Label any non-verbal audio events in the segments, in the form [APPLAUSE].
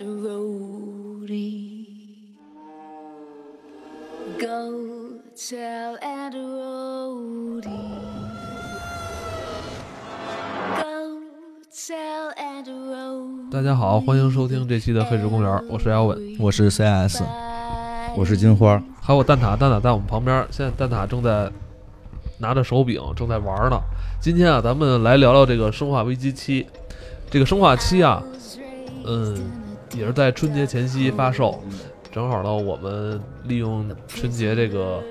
a roadie. Roadie. Roadie. 大家好，欢迎收听这期的黑石公园，我是姚稳，我是 CS，我是金花，还有蛋挞，蛋挞在我们旁边，现在蛋挞正在拿着手柄正在玩呢。今天啊，咱们来聊聊这个《生化危机七》。这个《生化七》啊，嗯，也是在春节前夕发售，正好呢，我们利用春节这个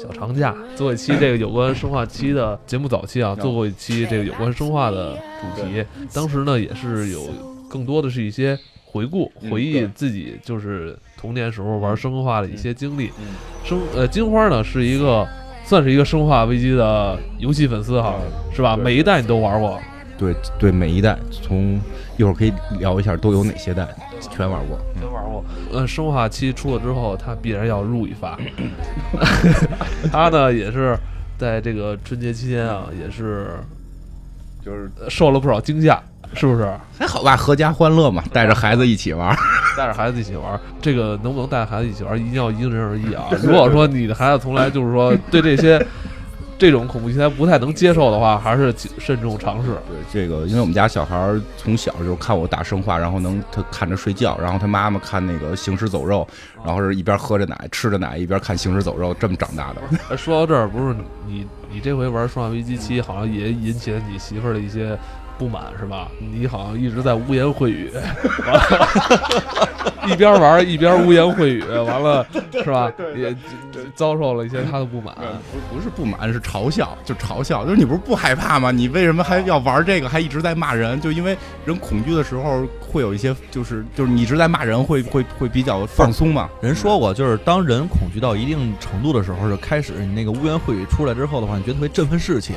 小长假做一期这个有关《生化期》的节目。早期啊，做过一期这个有关生化的主题，当时呢也是有更多的是一些回顾、回忆自己就是童年时候玩生化的一些经历。生呃，金花呢是一个算是一个《生化危机》的游戏粉丝哈，是吧？每一代你都玩过。对对，每一代从一会儿可以聊一下都有哪些代，全玩过。全玩过。呃，生化七出了之后，他必然要入一发。[LAUGHS] 他呢也是在这个春节期间啊，也是就是受了不少惊吓，是不是？还好吧，阖家欢乐嘛，带着孩子一起玩，[LAUGHS] 带着孩子一起玩，这个能不能带着孩子一起玩，一定要因人而异啊。[LAUGHS] 如果说你的孩子从来就是说对这些。这种恐怖题材不太能接受的话，还是慎重尝试。对这个，因为我们家小孩从小就看我打生化，然后能他看着睡觉，然后他妈妈看那个行尸走肉，然后是一边喝着奶吃着奶一边看行尸走肉，这么长大的。[LAUGHS] 说到这儿，不是你你这回玩《生化危机七》，好像也引起了你媳妇儿的一些。不满是吧？你好像一直在污言秽语，完 [LAUGHS] 了一边玩一边污言秽语，完了是吧？也遭受了一些他的不满。不不是不满，是嘲笑，就嘲笑。就是你不是不害怕吗？你为什么还要玩这个？还一直在骂人？就因为人恐惧的时候会有一些，就是就是你一直在骂人，会会会比较放松嘛。人说过，就是当人恐惧到一定程度的时候，就开始你那个污言秽语出来之后的话，你觉得特别振奋士气。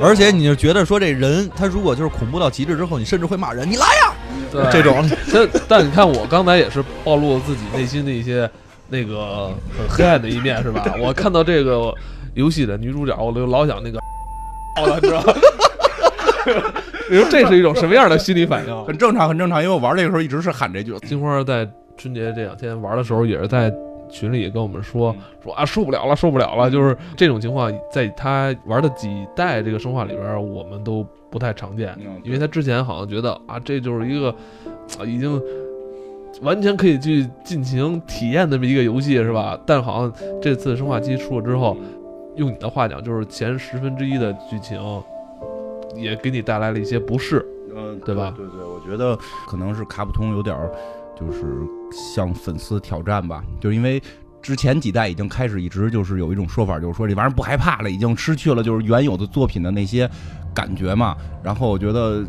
而且你就觉得说这人他如果就是。恐怖到极致之后，你甚至会骂人，你来呀！对这种。[LAUGHS] 但但你看，我刚才也是暴露了自己内心的一些那个很黑暗的一面，是吧？我看到这个游戏的女主角，我就老想那个，好了，知道 [LAUGHS] 你说这是一种什么样的心理反应？很正常，很正常，因为我玩这个时候一直是喊这句。金花在春节这两天玩的时候，也是在。群里也跟我们说说啊，受不了了，受不了了，就是这种情况，在他玩的几代这个生化里边，我们都不太常见，因为他之前好像觉得啊，这就是一个啊，已经完全可以去尽情体验的这么一个游戏，是吧？但好像这次生化机出了之后，用你的话讲，就是前十分之一的剧情也给你带来了一些不适，嗯，对吧？对对，我觉得可能是卡普通有点。就是向粉丝挑战吧，就是因为之前几代已经开始一直就是有一种说法，就是说这玩意儿不害怕了，已经失去了就是原有的作品的那些感觉嘛。然后我觉得，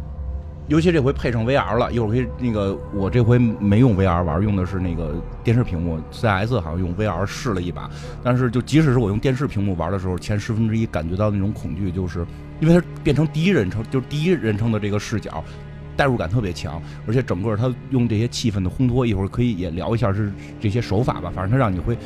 尤其这回配上 VR 了，一会儿可以那个我这回没用 VR 玩，用的是那个电视屏幕，CS 好像用 VR 试了一把，但是就即使是我用电视屏幕玩的时候，前十分之一感觉到那种恐惧，就是因为它变成第一人称，就是第一人称的这个视角。代入感特别强，而且整个他用这些气氛的烘托，一会儿可以也聊一下是这些手法吧。反正他让你会，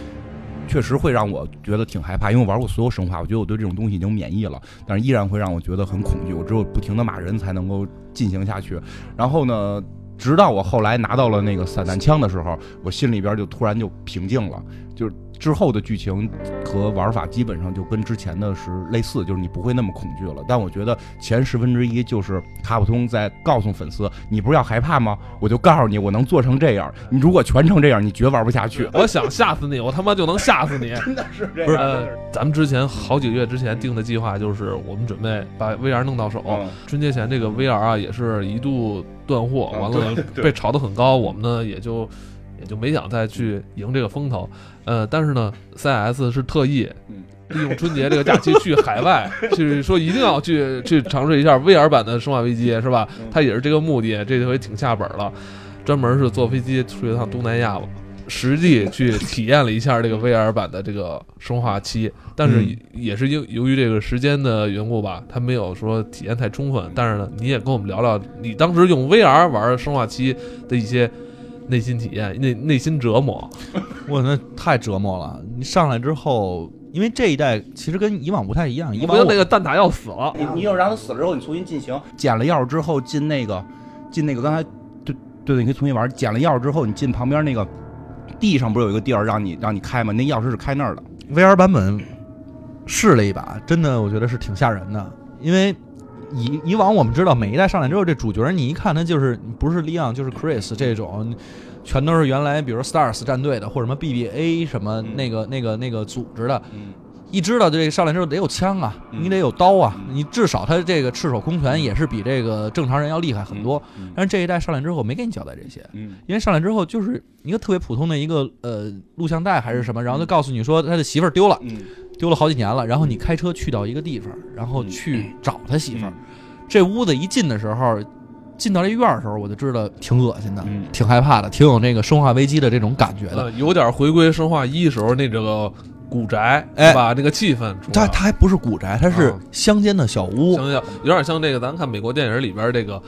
确实会让我觉得挺害怕，因为我玩过所有生化，我觉得我对这种东西已经免疫了，但是依然会让我觉得很恐惧。我只有不停的骂人才能够进行下去。然后呢，直到我后来拿到了那个散弹枪的时候，我心里边就突然就平静了，就是。之后的剧情和玩法基本上就跟之前的是类似，就是你不会那么恐惧了。但我觉得前十分之一就是卡普通在告诉粉丝，你不是要害怕吗？我就告诉你，我能做成这样。你如果全程这样，你绝玩不下去。[LAUGHS] 我想吓死你，我他妈就能吓死你。[LAUGHS] 真的是这样。不是，咱们之前好几个月之前定的计划就是，我们准备把 VR 弄到手。春节前这个 VR 啊，也是一度断货，完了被炒得很高，我们呢也就。也就没想再去赢这个风头，呃，但是呢，CS 是特意利用春节这个假期去海外，[LAUGHS] 去说一定要去去尝试一下 VR 版的《生化危机》，是吧？他也是这个目的，这回挺下本了，专门是坐飞机去一趟东南亚，实际去体验了一下这个 VR 版的这个《生化七》，但是也是因由于这个时间的缘故吧，他没有说体验太充分。但是呢，你也跟我们聊聊你当时用 VR 玩《生化七》的一些。内心体验，内内心折磨，[LAUGHS] 我那太折磨了。你上来之后，因为这一代其实跟以往不太一样，以往那个蛋挞要死了，你你要让他死了之后，你重新进行，捡了钥匙之后进那个进那个刚才对对对，你可以重新玩。捡了钥匙之后，你进旁边那个地上不是有一个地儿让你让你开吗？那钥匙是开那儿的。VR 版本试了一把，真的我觉得是挺吓人的，因为以以往我们知道每一代上来之后，这主角你一看他就是不是 Leon 就是 Chris 这种，全都是原来比如说 Stars 战队的或者什么 BBA 什么那个那个那个组织的，嗯一知道这个上来之后得有枪啊，嗯你得有刀啊，你至少他这个赤手空拳也是比这个正常人要厉害很多。嗯但是这一代上来之后没给你交代这些，嗯因为上来之后就是一个特别普通的一个呃录像带还是什么，然后就告诉你说他的媳妇儿丢了。嗯丢了好几年了，然后你开车去到一个地方，然后去找他媳妇儿。嗯这屋子一进的时候，进到这院儿的时候，我就知道挺恶心的，嗯挺害怕的，挺有那个生化危机的这种感觉的。呃，有点回归生化一时候那这个古宅，哎是吧？那个气氛出来了，它它还不是古宅，它是啊乡间的小屋。想想有点像这个，咱看美国电影里边这个。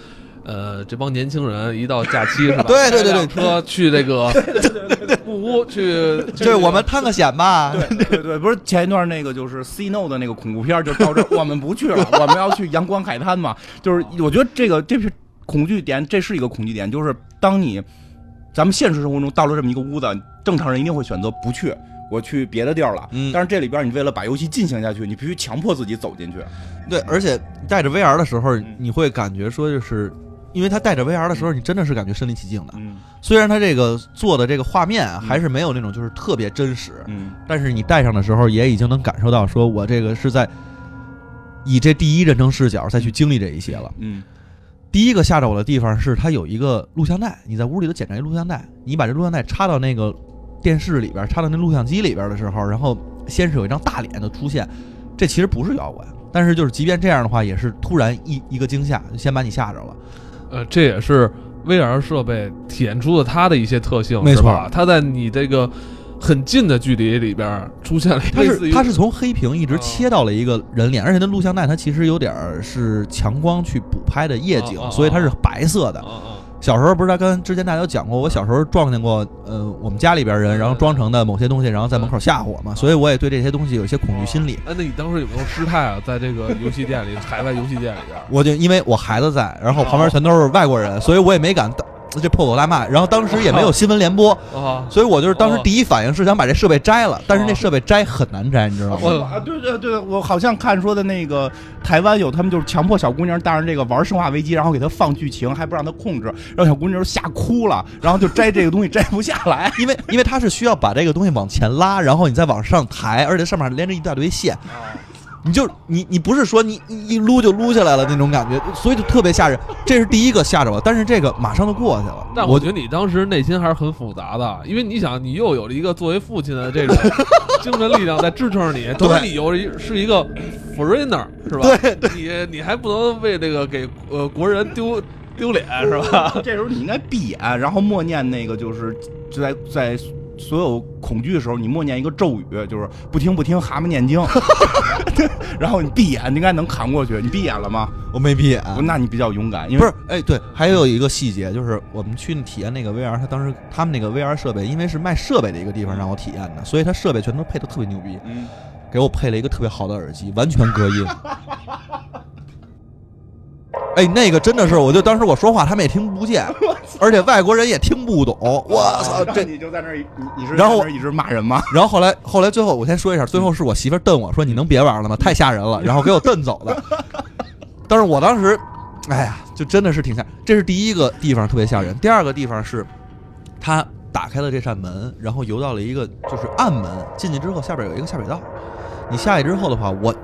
呃，这帮年轻人一到假期 [LAUGHS] 是吧？对对对对车去这个木屋去，对，[LAUGHS] 我们探个险吧。对对对，不是前一段那个就是 C No 的那个恐怖片，就到这我们不去了，[LAUGHS] 我们要去阳光海滩嘛。就是我觉得这个这是恐惧点，这是一个恐惧点，就是当你咱们现实生活中到了这么一个屋子，正常人一定会选择不去。我去别的地儿了，嗯但是这里边你为了把游戏进行下去，你必须强迫自己走进去。对，而且带着 VR 的时候嗯，你会感觉说，就是因为他带着 VR 的时候，你真的是感觉身临其境的。嗯虽然他这个做的这个画面啊还是没有那种就是特别真实，嗯但是你戴上的时候，也已经能感受到，说我这个是在以这第一人称视角再去经历这一些了。嗯第一个吓着我的地方是它有一个录像带，你在屋里头捡着一录像带，你把这录像带插到那个电视里边，插到那录像机里边的时候，然后先是有一张大脸就出现，这其实不是妖怪，但是就是即便这样的话，也是突然一一个惊吓，就先把你吓着了。呃，这也是 VR 设备体现出了它的一些特性，没错？它在你这个很近的距离里边出现了它是它是从黑屏一直哦切到了一个人脸，而且那录像带它其实有点是强光去补拍的夜景所以它是白色的。小时候不是他跟之前大家都讲过，我小时候撞见过，呃，我们家里边人，然后装成的某些东西，然后在门口吓唬我嘛，所以我也对这些东西有一些恐惧心理。哎，那你当时有没有失态啊？在这个游戏店里，海外游戏店里边，我就因为我孩子在，然后旁边全都是外国人，所以我也没敢大这破口大骂。然后当时也没有新闻联播，啊，所以我就是当时哦第一反应是想把这设备摘了，但是那哦设备摘很难摘，你知道吗？啊，对对对，我好像看说的那个台湾有他们就是强迫小姑娘带上这个玩生化危机，然后给她放剧情，还不让她控制，让小姑娘吓哭了，然后就摘这个东西 [LAUGHS] 摘不下来。因为因为它是需要把这个东西往前拉，然后你再往上抬，而且上面还连着一大堆线。你就你你不是说你你一撸就撸下来了那种感觉，[LAUGHS] 所以就特别吓人。这是第一个吓着我，但是这个马上就过去了。但我觉得你当时内心还是很复杂的，因为你想，你又有了一个作为父亲的这种 [LAUGHS] 精神力量在支撑着你，同时你又是一是一个 foreigner 是吧？对对，你你还不能为这个给呃国人丢丢脸是吧？这时候你应该闭眼，然后默念那个就是就在在所有恐惧的时候，你默念一个咒语，就是不听不听蛤蟆念经，[LAUGHS] 然后你闭眼，你应该能扛过去。你闭眼了吗？我没闭眼，那你比较勇敢，因为不是，哎，对，还有一个细节就是我们去体验那个 VR，他当时他们那个 VR 设备，因为是卖设备的一个地方让我体验的，所以他设备全都配的特别牛逼，嗯，给我配了一个特别好的耳机，完全隔音。哎，那个真的是，我就当时我说话他们也听不见，而且外国人也听不懂。我操，这你就在那儿，你你是然后一直骂人吗？然后后来后来最后我先说一下，最后是我媳妇儿瞪我说你能别玩了吗？太吓人了，然后给我瞪走的。但是我当时，哎呀，就真的是挺吓。这是第一个地方特别吓人，第二个地方是，他打开了这扇门，然后游到了一个就是暗门，进去之后下边有一个下水道。你下去之后的话，我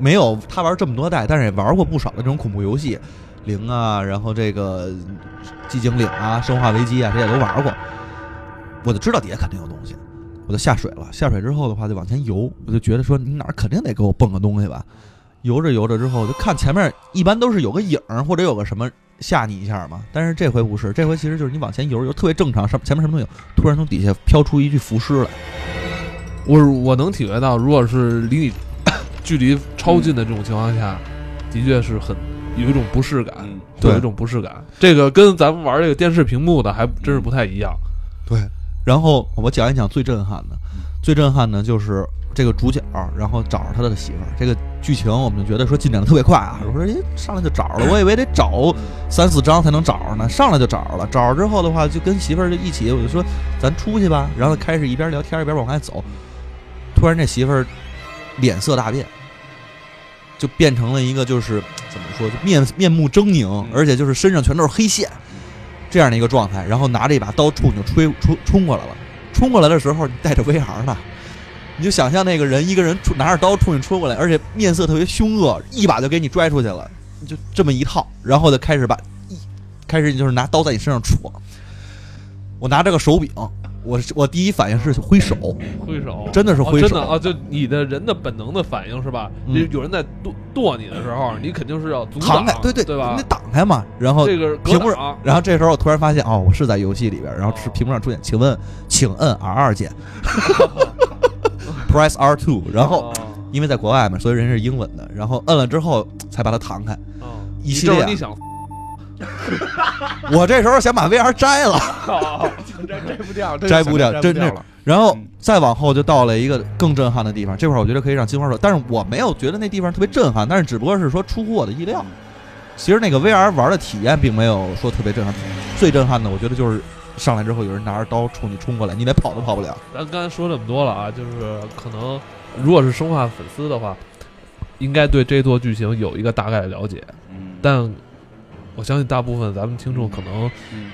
没有他玩这么多代，但是也玩过不少的这种恐怖游戏，零啊，然后这个寂静岭啊、生化危机啊，这些都玩过。我就知道底下肯定有东西，我就下水了。下水之后的话，就往前游，我就觉得说你哪儿肯定得给我蹦个东西吧。游着游着之后，就看前面一般都是有个影或者有个什么吓你一下嘛。但是这回不是，这回其实就是你往前游游，特别正常，上前面什么都有，突然从底下飘出一具浮尸来。我我能体会到，如果是离你 [LAUGHS] 距离超近的这种情况下，的确是很有一种不适感，嗯对有一种不适感。这个跟咱们玩这个电视屏幕的还真是不太一样。对，然后我讲一讲最震撼的，最震撼的就是这个主角，然后找着他的媳妇儿。这个剧情我们就觉得说进展的特别快啊，我说诶上来就找着了，我以为得找三四章才能找着呢，上来就找着了。找着之后的话，就跟媳妇儿就一起，我就说咱出去吧。然后开始一边聊天一边往外走，突然这媳妇儿脸色大变，就变成了一个就是怎么说，就面面目狰狞，而且就是身上全都是黑线这样的一个状态。然后拿着一把刀冲就吹冲冲过来了。冲过来的时候，你带着 VR 呢，你就想象那个人一个人拿着刀冲你冲过来，而且面色特别凶恶，一把就给你拽出去了，就这么一套，然后就开始把一开始就是拿刀在你身上戳。我拿着个手柄，我我第一反应是挥手，挥手，真的是挥手哦真的啊！就你的人的本能的反应是吧？嗯有有人在剁剁你的时候，你肯定是要阻挡挡开，，对对对吧你得？挡开嘛。然后这个屏幕上然后这时候我突然发现，哦，我是在游戏里边，然后是屏幕上出现，请问，请摁 R 二键，[LAUGHS] Press R two，然后哦因为在国外嘛，所以人是英文的，然后摁了之后才把它弹开。哦一系列啊你你想 [LAUGHS] 我这时候想把 VR 摘了，摘不掉，摘不掉，真是了。然后嗯再往后就到了一个更震撼的地方，这块儿我觉得可以让金花说，但是我没有觉得那地方特别震撼，但是只不过是说出乎我的意料。其实那个 VR 玩的体验并没有说特别震撼，最震撼的我觉得就是上来之后有人拿着刀冲你冲过来，你连跑都跑不了。咱刚才说这么多了啊，就是可能如果是生化粉丝的话，应该对这座剧情有一个大概的了解，嗯但我相信大部分咱们听众可能嗯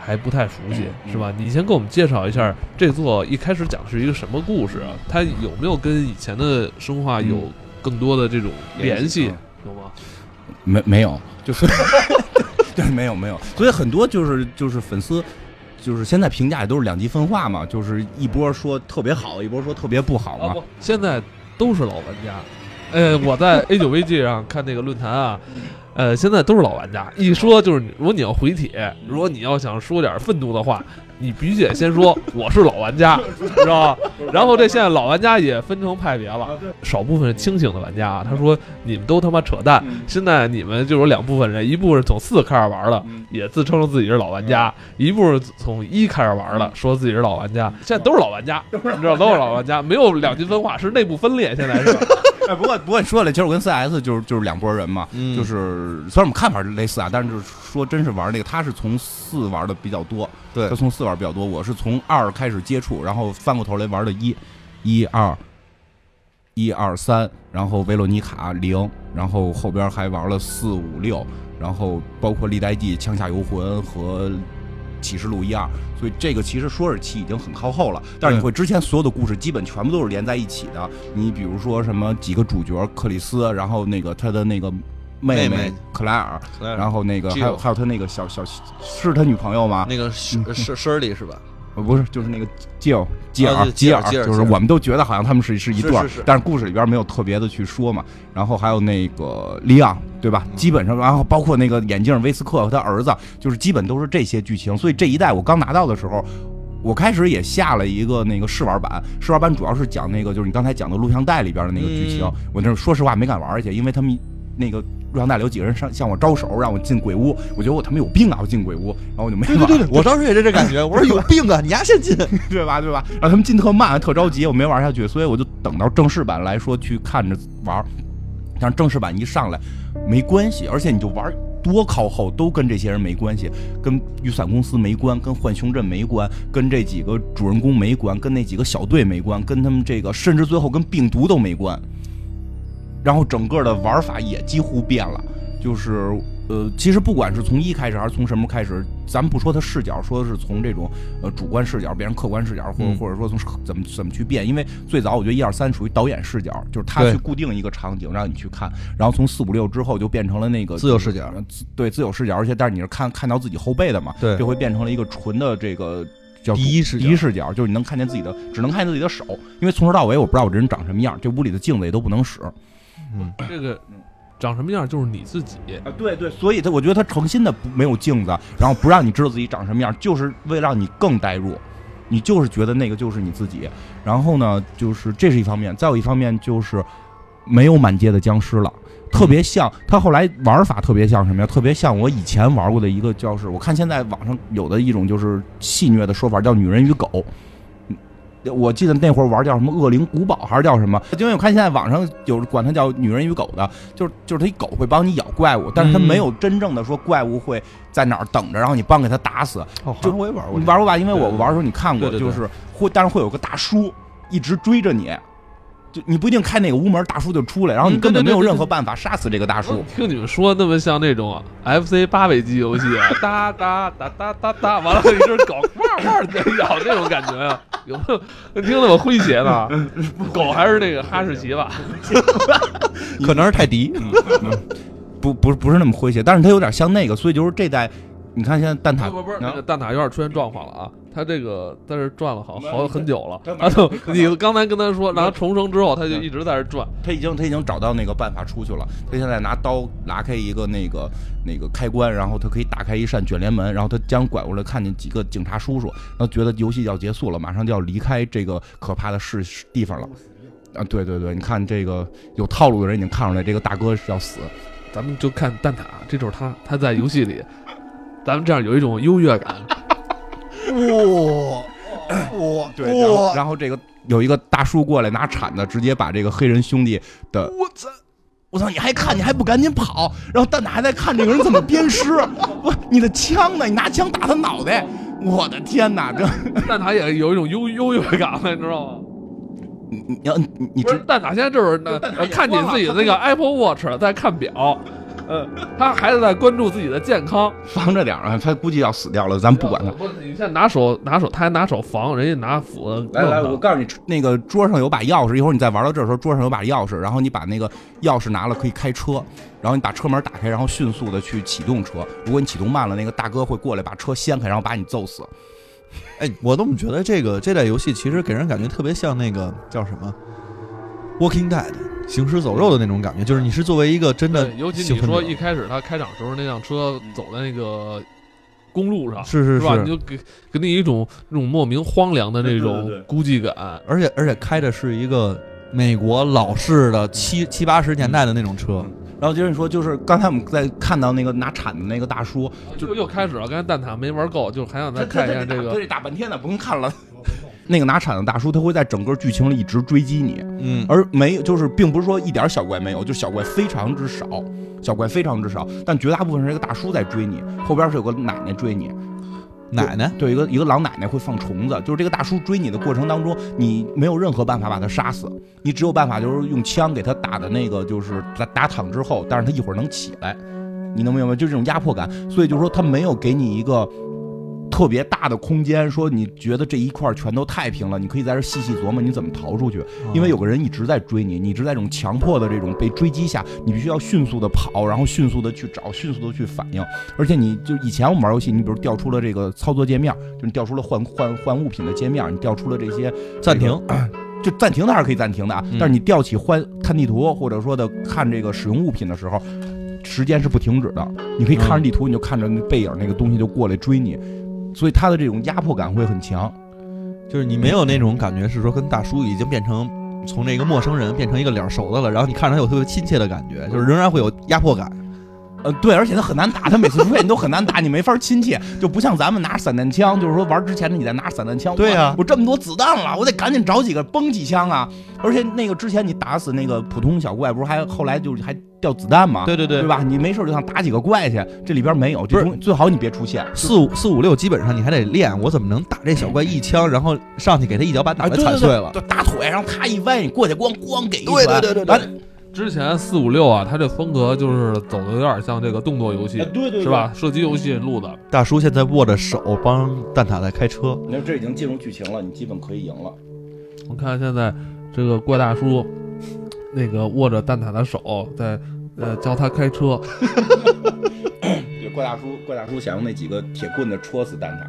还不太熟悉，嗯是吧？你先给我们介绍一下这座一开始讲的是一个什么故事啊？它有没有跟以前的生化有更多的这种联系？嗯有吗？没没有，[LAUGHS] 就是对，没有没有，所以很多就是就是粉丝。就是现在评价也都是两极分化嘛，就是一波说特别好，一波说特别不好嘛。啊，现在都是老玩家。呃，我在 A 九 VG 上看那个论坛啊，呃，现在都是老玩家。一说就是，如果你要回帖，如果你要想说点愤怒的话，你必须得先说我是老玩家，知道吧？然后这现在老玩家也分成派别了，少部分是清醒的玩家啊，他说你们都他妈扯淡。现在你们就有两部分人，一部分是从四开始玩的，也自称自己是老玩家；一部分是从一开始玩的，说自己是老玩家。现在都是老玩家，你知道都是老玩家，没有两极分化，是内部分裂。现在是，[LAUGHS] 哎，不过不过你说了，其实我跟 CS 就是就是两拨人嘛，嗯就是虽然我们看法是类似啊，但是就是说真是玩那个，他是从四玩的比较多，对他从四玩比较多，我是从二开始接触，然后翻过头来玩的一，一二，一二三，然后维罗妮卡零，然后后边还玩了四五六，然后包括历代记、枪下游魂和启示录一二，所以这个其实说是七已经很靠后了，但是你会之前所有的故事基本全部都是连在一起的。你比如说什么几个主角克里斯，然后那个他的那个妹妹妹克莱尔，然后那个还有还有他那个小小是他女朋友吗？那个是是 Shirley 是吧？呃不是，就是那个吉尔吉尔吉尔就是我们都觉得好像他们是是一对儿但是故事里边没有特别的去说嘛。然后还有那个利昂，对吧？嗯基本上，然后包括那个眼镜威斯克和他儿子，就是基本都是这些剧情。所以这一代我刚拿到的时候。我开始也下了一个那个试玩版，试玩版主要是讲那个就是你刚才讲的录像带里边的那个剧情。嗯我那说实话没敢玩去，因为他们那个录像带里有几个人上向我招手，让我进鬼屋，我觉得我他妈有病啊，我进鬼屋，然后我就没玩。对对对，[LAUGHS] 我当时也是这感觉，我说有病啊，你丫先进。[LAUGHS] 对吧？对吧？然后他们进特慢，特着急，我没玩下去，所以我就等到正式版来说去看着玩。但是正式版一上来没关系，而且你就玩多靠后都跟这些人没关系，跟雨伞公司没关，跟浣熊镇没关，跟这几个主人公没关，跟那几个小队没关，跟他们这个甚至最后跟病毒都没关。然后整个的玩法也几乎变了，就是呃，其实不管是从一开始还是从什么开始，咱们不说它视角，说的是从这种呃主观视角变成客观视角，或者、嗯或者说从怎么怎么去变。因为最早我觉得一二三属于导演视角，就是他去固定一个场景让你去看，然后从四五六之后就变成了那个自由视角对自由视角，而且但是你是看看到自己后背的嘛，对就会变成了一个纯的这个。叫第一视角第一视角就是你能看见自己的，只能看见自己的手，因为从头到尾我不知道我这人长什么样，这屋里的镜子也都不能使。嗯，这个长什么样就是你自己。啊，对对，所以他我觉得他诚心的不没有镜子，然后不让你知道自己长什么样，就是为了让你更代入，你就是觉得那个就是你自己。然后呢，就是这是一方面，再有一方面就是没有满街的僵尸了。特别像他后来玩法特别像什么呀？特别像我以前玩过的一个叫是，我看现在网上有的一种就是戏谑的说法叫“女人与狗”，我记得那会儿玩叫什么恶灵古堡还是叫什么？因为我看现在网上有管它叫女人与狗的，就是就是它一狗会帮你咬怪物，但是它嗯没有真正的说怪物会在哪儿等着，然后你帮给它打死。哦，好就我也玩过，你玩过吧？因为我玩的时候你看过，就是会，但是会有个大叔一直追着你，就你不一定开哪个屋门，大叔就出来，然后你嗯根本没有任何办法杀死这个大叔。听你们说那么像那种 FC 八位机游戏啊，哒哒哒哒哒哒，完了一只狗汪汪在咬那种感觉呀、有没有？听得我诙谐呢？狗还是那个哈士奇吧？[LAUGHS] 可能是泰迪，不不不是那么诙谐，但是它有点像那个，所以就是这代，你看现在蛋挞不不不是，啊那个蛋挞有点出现状况了啊！他这个在这转了好好很久了它，啊，就你刚才跟他说，让他重生之后，他就一直在这转。他已经他已经找到那个办法出去了。他现在拿刀拉开一个那个那个开关，然后他可以打开一扇卷帘门，然后他将拐过来看见几个警察叔叔，然后觉得游戏要结束了，马上就要离开这个可怕的市地方了。啊，对对对，你看这个有套路的人已经看出来，这个大哥是要死。咱们就看蛋挞，这就是他，他在游戏里，咱们这样有一种优越感。哇哇对，然后然后这个有一个大叔过来拿铲子，直接把这个黑人兄弟的，我操！我操！你还看，你还不赶紧跑？然后蛋挞还在看这个人怎么鞭尸。不，你的枪呢？你拿枪打他脑袋！我的天哪！这 [LAUGHS] 蛋挞也有一种优优越感了，你知道吗？你你要你你知蛋挞现在就是那看你自己的那个 Apple Watch 在看表，呃，他还是在关注自己的健康。防着点啊！他估计要死掉了，咱不管他。不，你现在拿手拿手，他还拿手防，人家拿斧子来来，我告诉你，那个桌上有把钥匙，一会儿你再玩到这儿的时候，桌上有把钥匙，然后你把那个钥匙拿了可以开车，然后你把车门打开，然后迅速的去启动车。如果你启动慢了，那个大哥会过来把车掀开，然后把你揍死。哎，我怎么觉得这个这代游戏其实给人感觉特别像那个叫什么《Walking Dead》行尸走肉的那种感觉，就是你是作为一个真的，尤其你说一开始他开场时候那辆车走在那个公路上，是是是吧？你就给给你一种那种莫名荒凉的那对种对对孤寂感。而且而且开的是一个美国老式的七七八十年代的那种车，然后接着说，就是刚才我们在看到那个拿铲子那个大叔，就又开始了，刚才蛋挞没玩够，就还想再看一下这个。他得打半天呢，不用看了。那个拿铲子大叔，他会在整个剧情里一直追击你，嗯，而没有，就是并不是说一点小怪没有，就小怪非常之少，小怪非常之少，但绝大部分是一个大叔在追你，后边是有个奶奶追你，奶奶对，一个一个老奶奶会放虫子，就是这个大叔追你的过程当中，你没有任何办法把他杀死，你只有办法就是用枪给他打的那个就是打打躺之后，但是他一会儿能起来，你能明白吗？就这种压迫感，所以就是说他没有给你一个。特别大的空间，说你觉得这一块全都太平了，你可以在这细细琢磨你怎么逃出去，因为有个人一直在追你，你一直在这种强迫的这种被追击下，你必须要迅速的跑，然后迅速的去找，迅速的去反应。而且你就以前我们玩游戏，你比如调出了这个操作界面，就你调出了换换换物品的界面，你调出了这些暂停，就暂停它还是可以暂停的啊，嗯。但是你调起换看地图或者说的看这个使用物品的时候，时间是不停止的。你可以看着地图，你就看着那背影那个东西就过来追你，所以他的这种压迫感会很强。就是你没有那种感觉是说跟大叔已经变成从那个陌生人变成一个脸熟的了，然后你看着他有特别亲切的感觉，就是仍然会有压迫感。呃，对，而且它很难打，它每次出现你都很难打，你没法亲切，就不像咱们拿散弹枪，就是说玩之前你再拿散弹枪，对呀我我这么多子弹了，我得赶紧找几个崩几枪啊！而且那个之前你打死那个普通小怪，不是还后来就是还掉子弹吗？对对对对吧？你没事就想打几个怪去，这里边没有，这不是最好你别出现。四五四五六基本上你还得练，我怎么能打这小怪一枪，然后上去给他一脚把脑啊，袋对对踩碎了？对，就打腿，然后他一歪，你过去咣咣给一对拳，对对对对，之前四五六啊，他这风格就是走的有点像这个动作游戏，哎对对是？吧？射击游戏录的。大叔现在握着手帮蛋挞在开车，那这已经进入剧情了，你基本可以赢了。我看现在这个怪大叔，那个握着蛋挞的手在呃教他开车，[LAUGHS] 对，怪大叔，怪大叔想用那几个铁棍子戳死蛋挞。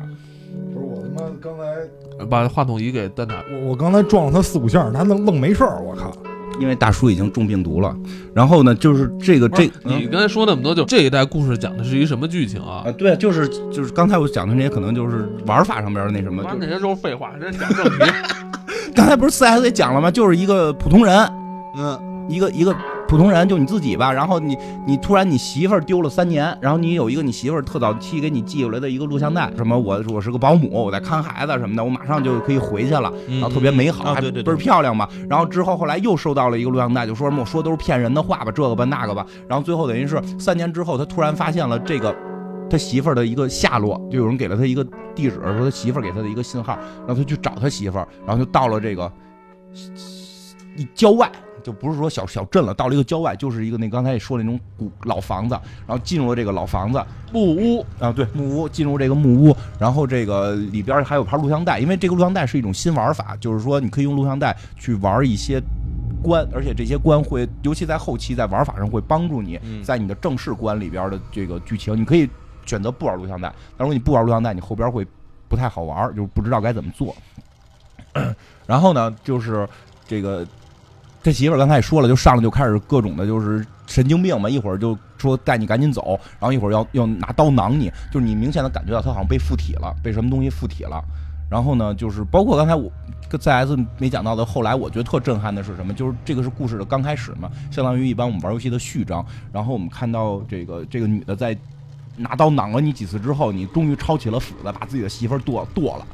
不是我他妈刚才把话筒移给蛋挞。我我刚才撞了他四五下，他愣愣没事儿，我靠！因为大叔已经中病毒了，然后呢，就是这个这你刚才说那么多，就这一代故事讲的是一什么剧情啊啊，？对，就是就是刚才我讲的那些，可能就是玩法上边的那什么。那些都是废话，真讲正题。[LAUGHS] 刚才不是四 S 也讲了吗？就是一个普通人，嗯，一个一个普通人，就你自己吧。然后你你突然你媳妇儿丢了三年，然后你有一个你媳妇儿特早期给你寄过来的一个录像带，什么我我是个保姆，我在看孩子什么的，我马上就可以回去了，然后特别美好，还啊对对对倍儿漂亮嘛。然后之后后来又收到了一个录像带，就说什么我说都是骗人的话吧，这个吧那个吧。然后最后等于是三年之后，他突然发现了这个他媳妇儿的一个下落，就有人给了他一个地址，说他媳妇儿给他的一个信号，然后他去找他媳妇儿，然后就到了这个一郊外。就不是说小小镇了，到了一个郊外，就是一个那刚才也说的那种古老房子，然后进入了这个老房子木屋啊，对木屋，进入这个木屋，然后这个里边还有盘录像带，因为这个录像带是一种新玩法，就是说你可以用录像带去玩一些关，而且这些关会，尤其在后期在玩法上会帮助你嗯在你的正式关里边的这个剧情，你可以选择不玩录像带，但如果你不玩录像带，你后边会不太好玩，就是不知道该怎么做。[COUGHS] 然后呢，就是这个这媳妇儿刚才也说了，就上来就开始各种的，就是神经病嘛，一会儿就说带你赶紧走，然后一会儿要要拿刀囊你，就是你明显的感觉到他好像被附体了，被什么东西附体了。然后呢，就是包括刚才我跟 CS 没讲到的，后来我觉得特震撼的是什么？就是这个是故事的刚开始嘛，相当于一般我们玩游戏的序章。然后我们看到这个这个女的在拿刀攮了你几次之后，你终于抄起了斧子，把自己的媳妇剁剁了。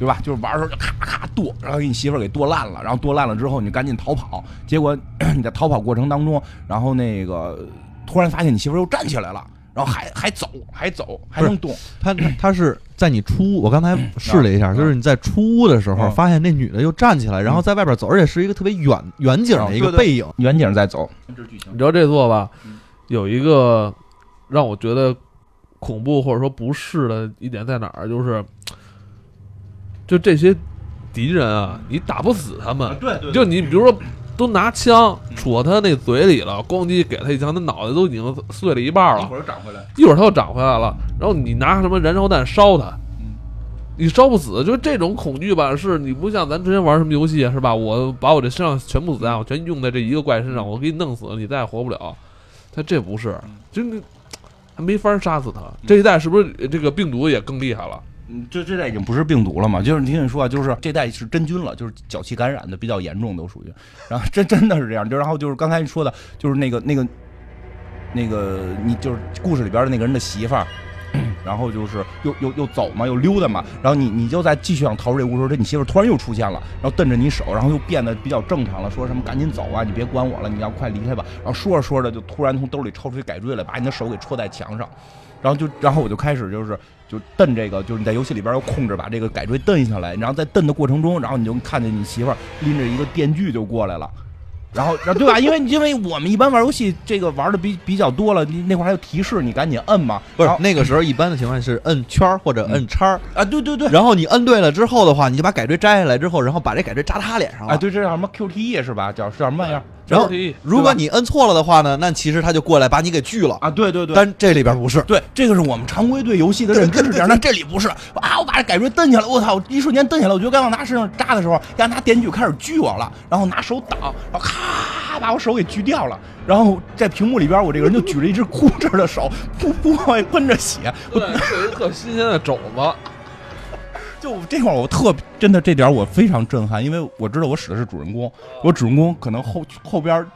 对吧？就是玩的时候就咔咔剁，然后给你媳妇儿给剁烂了，然后剁烂了之后你赶紧逃跑，结果 [CLEARS THROAT] 你在逃跑过程当中，然后那个突然发现你媳妇儿又站起来了，然后还还走还走还能动，他他他是在你出屋，我刚才试了一下，嗯就是你在出屋的时候，嗯发现那女的又站起来，然后在外边走，而且是一个特别远远景的一个嗯对对背影。远景在走，你知道这座吧嗯，有一个让我觉得恐怖或者说不适的一点在哪儿，就是就这些敌人啊，你打不死他们，对对就你比如说。都拿枪戳他那嘴里了，咣叽给他一枪，他脑袋都已经碎了一半了。儿又长回来，一会儿他又长回来了，然后你拿什么燃烧弹烧他，嗯你烧不死，就这种恐惧吧，是你不像咱之前玩什么游戏是吧？我把我这身上全部子弹我全用在这一个怪身上，我给你弄死，你再也活不了。他这不是，就你还没法杀死他。这一代是不是这个病毒也更厉害了？嗯，这这代已经不是病毒了嘛？就是听你说啊，就是这代是真菌了，就是脚气感染的比较严重，都属于。然后真真的是这样，就然后就是刚才你说的，就是那个那个那个你就是故事里边的那个人的媳妇儿。然后就是又又又走嘛，又溜达嘛，然后你你就在继续想逃出这屋的时候，这你媳妇突然又出现了，然后瞪着你手，然后又变得比较正常了，说什么赶紧走啊，你别管我了，你要快离开吧。然后说着说着就突然从兜里抽出一改锥来，把你的手给戳在墙上，然后就然后我就开始就是就蹬这个，就是你在游戏里边要控制把这个改锥蹬下来，然后在蹬的过程中，然后你就看见你媳妇儿拎着一个电锯就过来了。然后，然后对吧？因为因为我们一般玩游戏，这个玩的比比较多了，你那会儿还有提示，你赶紧摁嘛。不是那个时候一般的情况是摁圈儿或者摁叉儿，啊，对对对，然后你摁对了之后的话，你就把改锥摘下来之后，然后把这改锥扎他脸上了。啊，对，这叫什么 QTE 是吧？叫是叫什么玩意儿？然后如果你摁错了的话呢，那其实他就过来把你给锯了。啊，对对对，但这里边不是，对，这个是我们常规对游戏的认知是这样，但这里不是啊！我把这改锥蹬下来，我操！一瞬间蹬下来，我觉得刚往他身上扎的时候，要拿电锯开始锯我了，然后拿手挡，然后咔把我手给锯掉了，然后在屏幕里边，我这个人就举着一只枯枝的手，噗噗往外喷着血，对，是一特新鲜的肘子。就这块儿我特真的这点儿我非常震撼，因为我知道我使的是主人公，我主人公可能后后边儿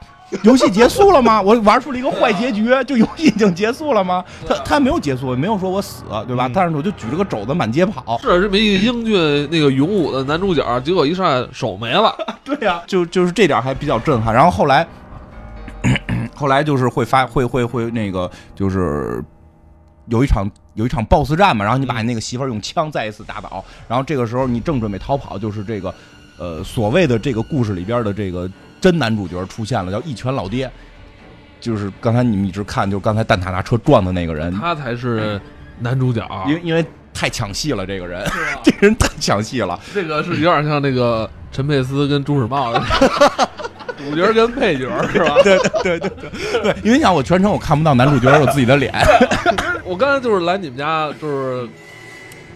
游戏结束了吗？我玩出了一个坏结局，就游戏已经结束了吗？他他没有结束，没有说我死，对吧？嗯但是我就举着个肘子满街跑，是这么一个英俊、那个勇武的男主角，结果一上来手没了。[LAUGHS] 对呀、就就是这点还比较震撼。然后后来，[COUGHS] 后来就是会发会会会那个就是有一场有一场 BOSS 战嘛，然后你把你那个媳妇儿用枪再一次打倒，然后这个时候你正准备逃跑，就是这个呃所谓的这个故事里边的这个真男主角出现了，叫一拳老爹。就是刚才你们一直看，就是刚才蛋挞拿车撞的那个人，他才是男主角，因为因为太抢戏了，这个人，[LAUGHS] 这个人太抢戏了。这个是有点像那个陈佩斯跟朱时茂的 [LAUGHS] 主角跟配角是吧？[LAUGHS] 对对对对对。对，因为你想我全程我看不到男主角有自己的脸，[LAUGHS] 我刚才就是来你们家，就是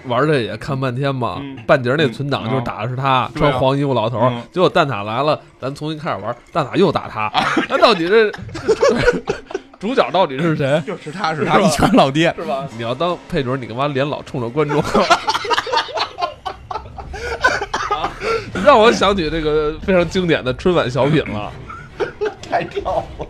玩这也看半天嘛，嗯。半截儿那存档就是打的是他，穿黄衣服老头结果蛋挞来了，咱重新开始玩，蛋挞又打他，那到底是 [LAUGHS] 主角到底是谁？就是他是他一拳老爹，是吧？你要当配角，你干嘛脸老冲着观众？啊 [LAUGHS] 让我想起这个非常经典的春晚小品了。[LAUGHS] 太跳了。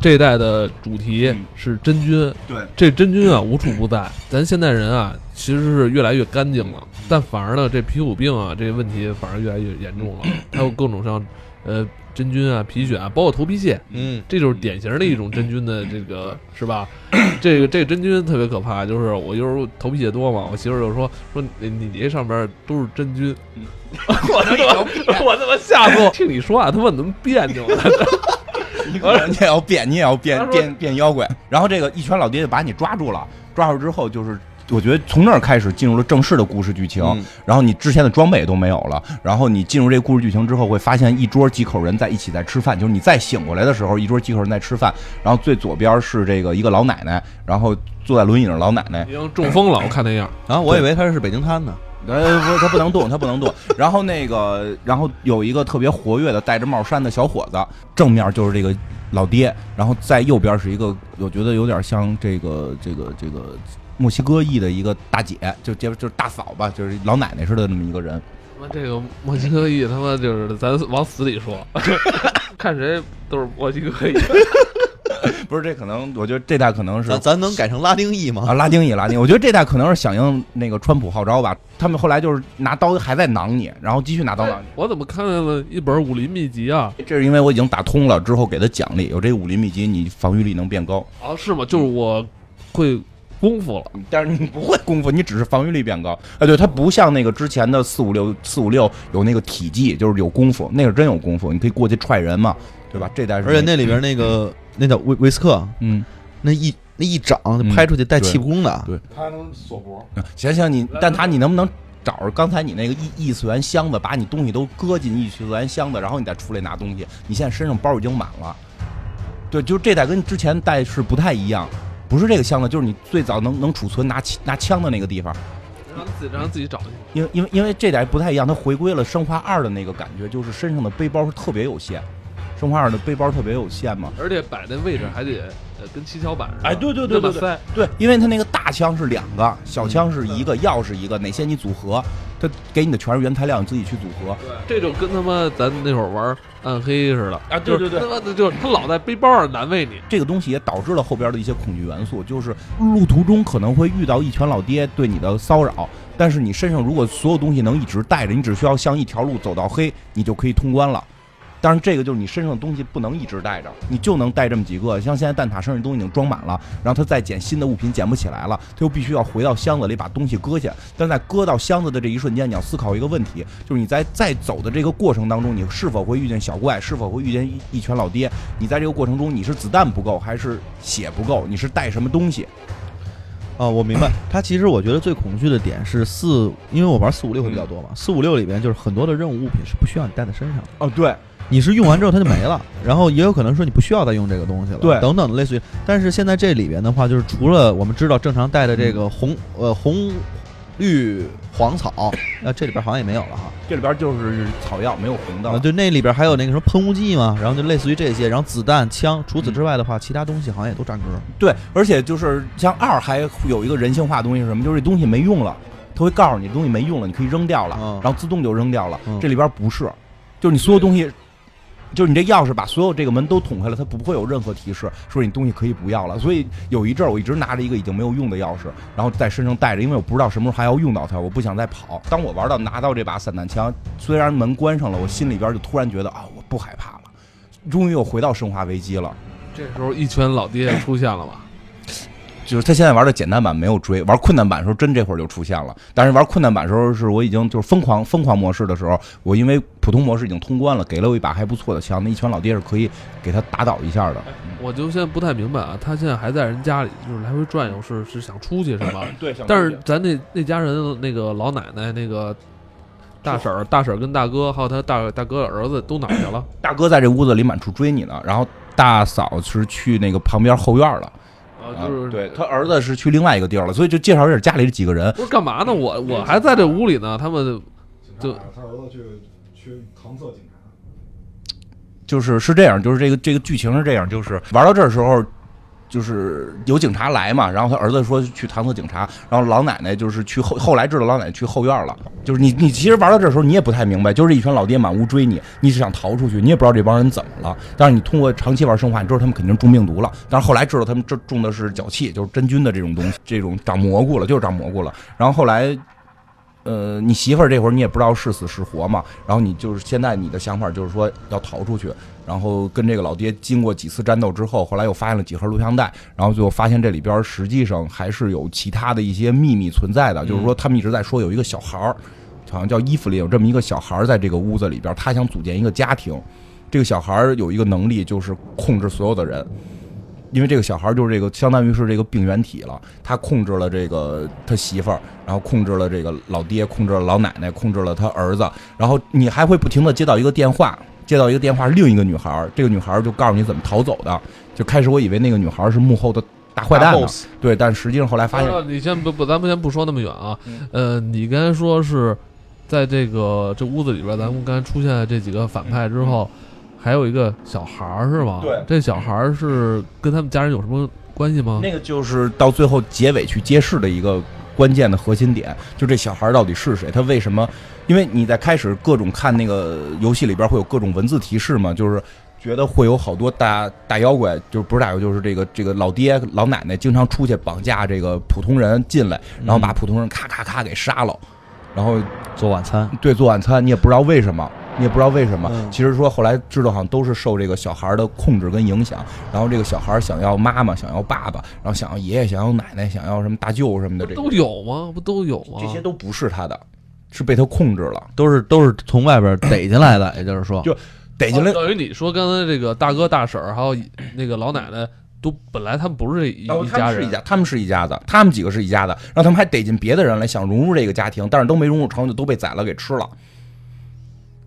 这一代的主题嗯是真菌，对，这真菌啊无处不在。咱现代人啊，其实是越来越干净了，但反而呢，这皮肤病啊这个问题反而越来越严重了。还有各种像呃真菌啊、皮癣啊，包括头皮屑，嗯，这就是典型的一种真菌的这个是吧？[COUGHS] 这个这个真菌特别可怕，就是我有时候头皮屑多嘛，我媳妇儿就说说你你你这上边都是真菌，[LAUGHS] 我他妈我他妈吓死我！听你说啊，他妈怎么别扭呢？[LAUGHS] 你也要变，你也要变变变妖怪。然后这个一拳老爹就把你抓住了，抓住之后就是。我觉得从那儿开始进入了正式的故事剧情，嗯然后你之前的装备也都没有了，然后你进入这个故事剧情之后，会发现一桌几口人在一起在吃饭，就是你再醒过来的时候，一桌几口人在吃饭，然后最左边是这个一个老奶奶，然后坐在轮椅上老奶奶已，经中风了，我看那样。啊，我以为她是北京瘫呢。呃，不，他不能动，他不能动。然后那个，然后有一个特别活跃的戴着帽衫的小伙子，正面就是这个老爹，然后在右边是一个，我觉得有点像这个这个这个墨西哥裔的一个大姐，就就就是大嫂吧，就是老奶奶似的那么一个人。他妈这个墨西哥裔他妈就是咱往死里说，[LAUGHS] 看谁都是墨西哥裔。[LAUGHS] 不是，这可能我觉得这代可能是咱咱能改成拉丁裔吗？啊，拉丁裔，拉丁裔，我觉得这代可能是响应那个川普号召吧。他们后来就是拿刀还在囊你，然后继续拿刀囊你。我怎么看见了一本武林秘籍啊？这是因为我已经打通了，之后给他奖励，有这武林秘籍，你防御力能变高。啊，是吗？就是我会功夫了。但是你不会功夫，你只是防御力变高。哎，对，它不像那个之前的四五六四五六有那个体技，就是有功夫，那是真有功夫，你可以过去踹人嘛，对吧？这代是，而且那里边那个那叫威威斯克，嗯，那一那一掌嗯拍出去带气功的，对他还能锁脖，行行，你但他你能不能找着刚才你那个异异次元箱子，把你东西都搁进异次元箱子，然后你再出来拿东西？你现在身上包已经满了。对，就这代跟之前代是不太一样，不是这个箱子，就是你最早能能储存拿拿枪的那个地方。让自己让自己找去。因为因为因为这点不太一样，它回归了生化二的那个感觉，就是身上的背包是特别有限，生化二的背包特别有限嘛。而且摆那位置还得呃跟七巧板似的。哎对对对对对这么塞。对，因为它那个大枪是两个，小枪是一个，钥匙一个，哪些你组合，它给你的全是原材料，你自己去组合。这就跟他妈咱那会儿玩暗黑似的啊对对对他妈的就是他老在背包上难为你。这个东西也导致了后边的一些恐惧元素，就是路途中可能会遇到一拳老爹对你的骚扰，但是你身上如果所有东西能一直带着，你只需要向一条路走到黑，你就可以通关了。当然，这个就是你身上的东西不能一直带着，你就能带这么几个。像现在蛋挞身上东西已经装满了，然后他再捡新的物品捡不起来了，他又必须要回到箱子里把东西搁下。但在搁到箱子的这一瞬间，你要思考一个问题，就是你在在走的这个过程当中，你是否会遇见小怪，是否会遇见一一拳老爹？你在这个过程中，你是子弹不够还是血不够？你是带什么东西？啊，我明白。他其实我觉得最恐惧的点是四，因为我玩四五六会比较多嘛。四五六里边就是很多的任务物品是不需要你带在身上的，哦，对，你是用完之后它就没了，然后也有可能说你不需要再用这个东西了，对等等的类似于。但是现在这里边的话，就是除了我们知道正常带的这个红呃红绿黄草，[LAUGHS] 呃这里边好像也没有了哈。这里边就是草药，没有红的。对，那里边还有那个什么喷雾剂嘛，然后就类似于这些，然后子弹、枪。除此之外的话，其他东西好像也都占格。对，而且就是像二还有一个人性化的东西是什么？就是这东西没用了，它会告诉你这东西没用了，你可以扔掉了，嗯然后自动就扔掉了。嗯这里边不是，就是你所有东西，就是你这钥匙把所有这个门都捅开了，它不会有任何提示说你东西可以不要了。所以有一阵儿我一直拿着一个已经没有用的钥匙，然后在身上带着，因为我不知道什么时候还要用到它，我不想再跑。当我玩到拿到这把散弹枪，虽然门关上了，我心里边就突然觉得啊，我不害怕了，终于又回到生化危机了。这时候一群老爹出现了吧？就是他现在玩的简单版没有追，玩困难版的时候真这会儿就出现了。但是玩困难版的时候是我已经就是疯狂疯狂模式的时候，我因为普通模式已经通关了，给了我一把还不错的枪，那一拳老爹是可以给他打倒一下的。我就现在不太明白啊，他现在还在人家里，就是来回转悠，是是想出去是吧？对，但是咱那那家人那个老奶奶那个大婶儿、大婶儿跟大哥，还有他大大哥的儿子都哪儿去了？大哥在这屋子里满处追你呢，然后大嫂是去那个旁边后院了，啊，就是对他儿子是去另外一个地儿了，所以就介绍一下家里这几个人。不是干嘛呢？我我还在这屋里呢，他们就他儿子去去搪塞警察，就是是这样，就是这个这个剧情是这样，就是玩到这儿时候，就是有警察来嘛，然后他儿子说去搪塞警察，然后老奶奶就是去后后来知道老奶奶去后院了，就是你你其实玩到这时候你也不太明白，就是一群老爹满屋追你，你是想逃出去，你也不知道这帮人怎么了，但是你通过长期玩生化，你知道他们肯定中病毒了，但是后来知道他们这中的是脚气，就是真菌的这种东西，这种长蘑菇了，就是长蘑菇了，然后后来。呃，你媳妇儿这会儿你也不知道是死是活嘛，然后你就是现在你的想法就是说要逃出去，然后跟这个老爹经过几次战斗之后，后来又发现了几盒录像带，然后最后发现这里边实际上还是有其他的一些秘密存在的，就是说他们一直在说有一个小孩儿，好像叫伊芙琳，有这么一个小孩儿在这个屋子里边，他想组建一个家庭，这个小孩儿有一个能力就是控制所有的人。因为这个小孩就是这个，相当于是这个病原体了。他控制了这个他媳妇儿，然后控制了这个老爹，控制了老奶奶，控制了他儿子。然后你还会不停的接到一个电话，接到一个电话，另一个女孩，这个女孩就告诉你怎么逃走的。就开始我以为那个女孩是幕后的大坏蛋呢，对，但实际上后来发现，你先不不，咱们先不说那么远啊。呃，你刚才说是在这个这屋子里边，咱们刚才出现了这几个反派之后。还有一个小孩儿是吧？对，这小孩儿是跟他们家人有什么关系吗？那个就是到最后结尾去揭示的一个关键的核心点，就这小孩到底是谁？他为什么？因为你在开始各种看那个游戏里边会有各种文字提示嘛，就是觉得会有好多大大妖怪，就是不是大妖，就是这个这个老爹老奶奶经常出去绑架这个普通人进来，然后把普通人咔咔咔给杀了，然后做晚餐。对，做晚餐，你也不知道为什么。你也不知道为什么，其实说后来知道好像都是受这个小孩的控制跟影响，然后这个小孩想要妈妈，想要爸爸，然后想要爷爷，想要奶奶，想要什么大舅什么的，这都有吗？不都有吗？这些都不是他的，是被他控制了，都是都是从外边逮进来的，也就是说，[CLEARS THROAT] 就逮进来。等于你说刚才这个大哥大婶还有那个老奶奶，都本来他们不是一一家人，是一家，他们是一家子，他们几个是一家子，然后他们还逮进别的人来，想融入这个家庭，但是都没融入成就，都被宰了给吃了。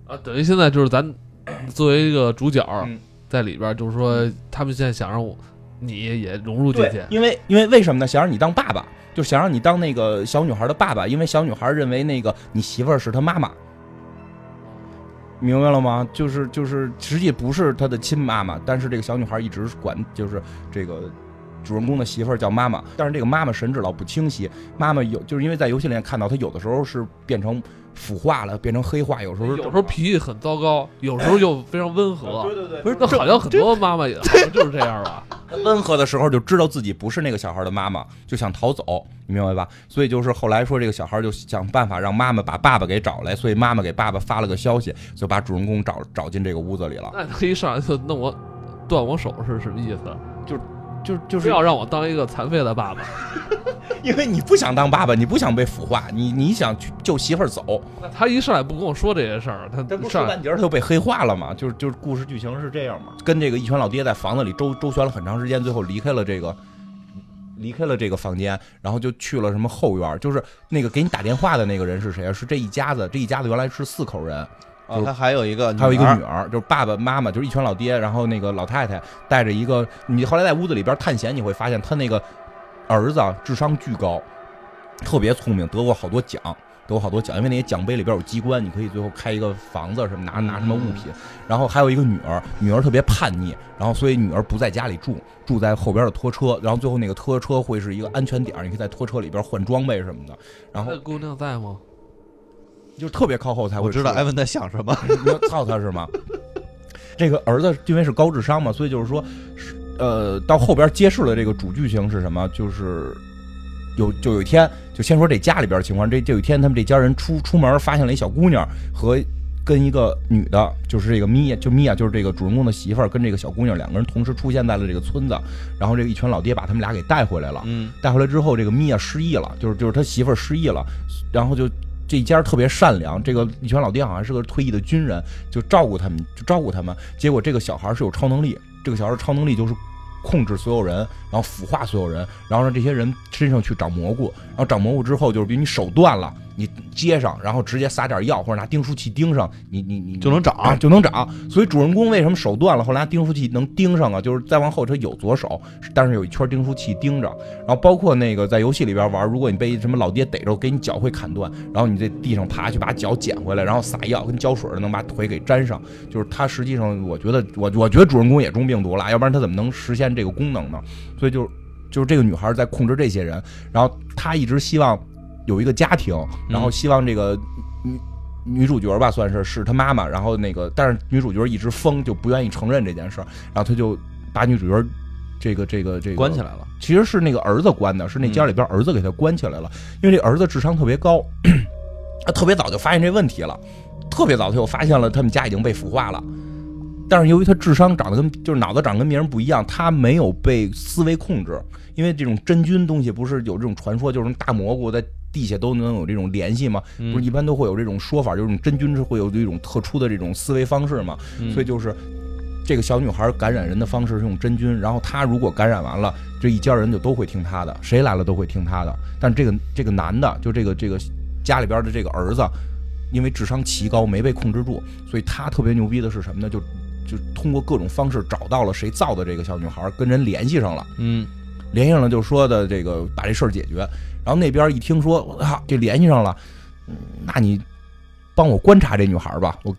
啊，等于现在就是咱 [CLEARS THROAT] 作为一个主角，在里边，就是说他们现在想让我你也融入进去，因为因为为什么呢？想让你当爸爸，就想让你当那个小女孩的爸爸，因为小女孩认为那个你媳妇儿是她妈妈，明白了吗？就是就是实际不是她的亲妈妈，但是这个小女孩一直管就是这个主人公的媳妇儿叫妈妈，但是这个妈妈神志老不清晰，妈妈有就是因为在游戏里面看到她有的时候是变成。腐化了，变成黑化，有时候有时候脾气很糟糕，有时候又非常温和。对对对，不是，那好像很多妈妈也就是这样吧。[LAUGHS] 温和的时候就知道自己不是那个小孩的妈妈，就想逃走，你明白吧？所以就是后来说这个小孩就想办法让妈妈把爸爸给找来，所以妈妈给爸爸发了个消息，就把主人公找找进这个屋子里了。那他一上来就弄我断我手是什么意思？就就就是要让我当一个残废的爸爸。[LAUGHS] 因为你不想当爸爸，你不想被腐化，你你想去救媳妇儿走。他一上来不跟我说这些事儿，他不说半截儿他就被黑化了嘛？就是就是故事剧情是这样嘛？跟这个一拳老爹在房子里周周旋了很长时间，最后离开了这个离开了这个房间，然后就去了什么后院。就是那个给你打电话的那个人是谁啊？是这一家子，这一家子原来是四口人啊。他还有一个还有一个女儿，就是爸爸妈妈，就是一群老爹，然后那个老太太带着一个。你后来在屋子里边探险，你会发现他那个。儿子智商巨高，特别聪明，得过好多奖，得过好多奖。因为那些奖杯里边有机关，你可以最后开一个房子什么，拿拿什么物品。然后还有一个女儿，女儿特别叛逆，然后所以女儿不在家里住，住在后边的拖车。然后最后那个拖车会是一个安全点，你可以在拖车里边换装备什么的。然后姑娘在吗？就是特别靠后才会知道艾文在想什么。[LAUGHS] 操他是吗？这个儿子因为是高智商嘛，所以就是说。呃，到后边揭示了这个主剧情是什么？就是有就有一天，就先说这家里边情况。这就有一天，他们这家人出出门，发现了一小姑娘和跟一个女的，就是这个米娅，就米娅就是这个主人公的媳妇儿，跟这个小姑娘两个人同时出现在了这个村子。然后这个一群老爹把他们俩给带回来了。嗯，带回来之后，这个米娅失忆了，就是就是他媳妇儿失忆了。然后就这一家特别善良，这个一群老爹好像是个退役的军人，就照顾他们，就照顾他们。结果这个小孩是有超能力，这个小孩超能力就是。控制所有人，然后腐化所有人，然后让这些人身上去长蘑菇，然后长蘑菇之后，就是比如你手断了，你接上，然后直接撒点药或者拿钉书器钉上，你你你就能长啊就能长。所以主人公为什么手断了，后来拿钉书器能钉上啊？就是再往后他有左手，但是有一圈钉书器钉着。然后包括那个在游戏里边玩，如果你被什么老爹逮着，给你脚会砍断，然后你在地上爬去把脚捡回来，然后撒药跟胶水能把腿给粘上。就是他实际上，我觉得我我觉得主人公也中病毒了，要不然他怎么能实现这个功能呢？所以就就是这个女孩在控制这些人，然后她一直希望有一个家庭，然后希望这个女女主角吧，算是是她妈妈，然后那个但是女主角一直疯，就不愿意承认这件事儿，然后他就把女主角这个这个这个关起来了。其实是那个儿子关的，是那家里边儿子给他关起来了，因为这儿子智商特别高，[CLEARS THROAT] 他特别早就发现这问题了，特别早他就发现了他们家已经被腐化了。但是由于他智商长得跟就是脑子长得跟别人不一样，他没有被思维控制，因为这种真菌东西不是有这种传说，就是大蘑菇在地下都能有这种联系吗？嗯不是一般都会有这种说法，就是真菌是会有这种特殊的这种思维方式嘛？嗯所以就是这个小女孩感染人的方式是用真菌，然后她如果感染完了，这一家人就都会听她的，谁来了都会听她的。但这个这个男的，就这个这个家里边的这个儿子，因为智商奇高，没被控制住，所以他特别牛逼的是什么呢？就就通过各种方式找到了谁造的这个小女孩，跟人联系上了。嗯，联系上了就说的这个把这事儿解决，然后那边一听说我操这联系上了，嗯那你帮我观察这女孩吧，我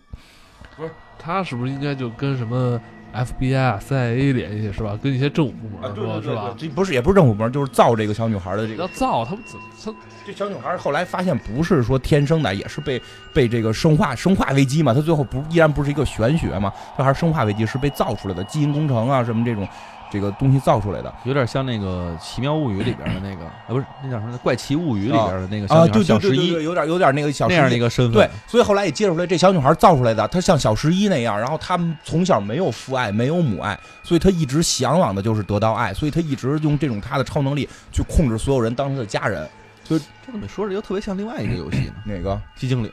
不是他是不是应该就跟什么 FBI、CIA 联系是吧？跟一些政府部门说是吧？这不是也不是政府部门，就是造这个小女孩的这个要造他们怎他这小女孩后来发现不是说天生的，也是被被这个生化生化危机嘛，她最后不依然不是一个玄学嘛，这还是生化危机是被造出来的，基因工程啊什么这种这个东西造出来的有点像那个《奇妙物语》里边的那个，[CLEARS THROAT] 啊，不是那叫什么《怪奇物语》里边的那个啊，小女孩对小十一有点有点那个小那样的十一一个身份。对，所以后来也揭示出来，这小女孩造出来的，她像小十一那样，然后她们从小没有父爱，没有母爱，所以她一直向往的就是得到爱，所以她一直用这种她的超能力去控制所有人，当她的家人。这怎么说着又特别像另外一个游戏呢？[CLEARS THROAT] 哪个寂静岭。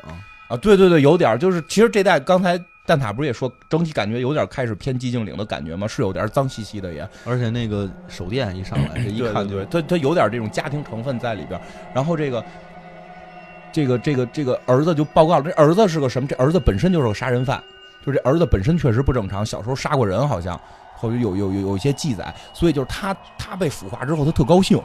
啊？对对对，有点就是，其实这代刚才蛋挞不是也说，整体感觉有点开始偏寂静岭的感觉吗？是有点脏兮兮的也。而且那个手电一上来，这一看就对对，他他有点这种家庭成分在里边。然后这个这个这个这个儿子就报告了，这儿子是个什么？这儿子本身就是个杀人犯，就这儿子本身确实不正常，小时候杀过人，好像后有有有有一些记载。所以就是他他被腐化之后，他特高兴，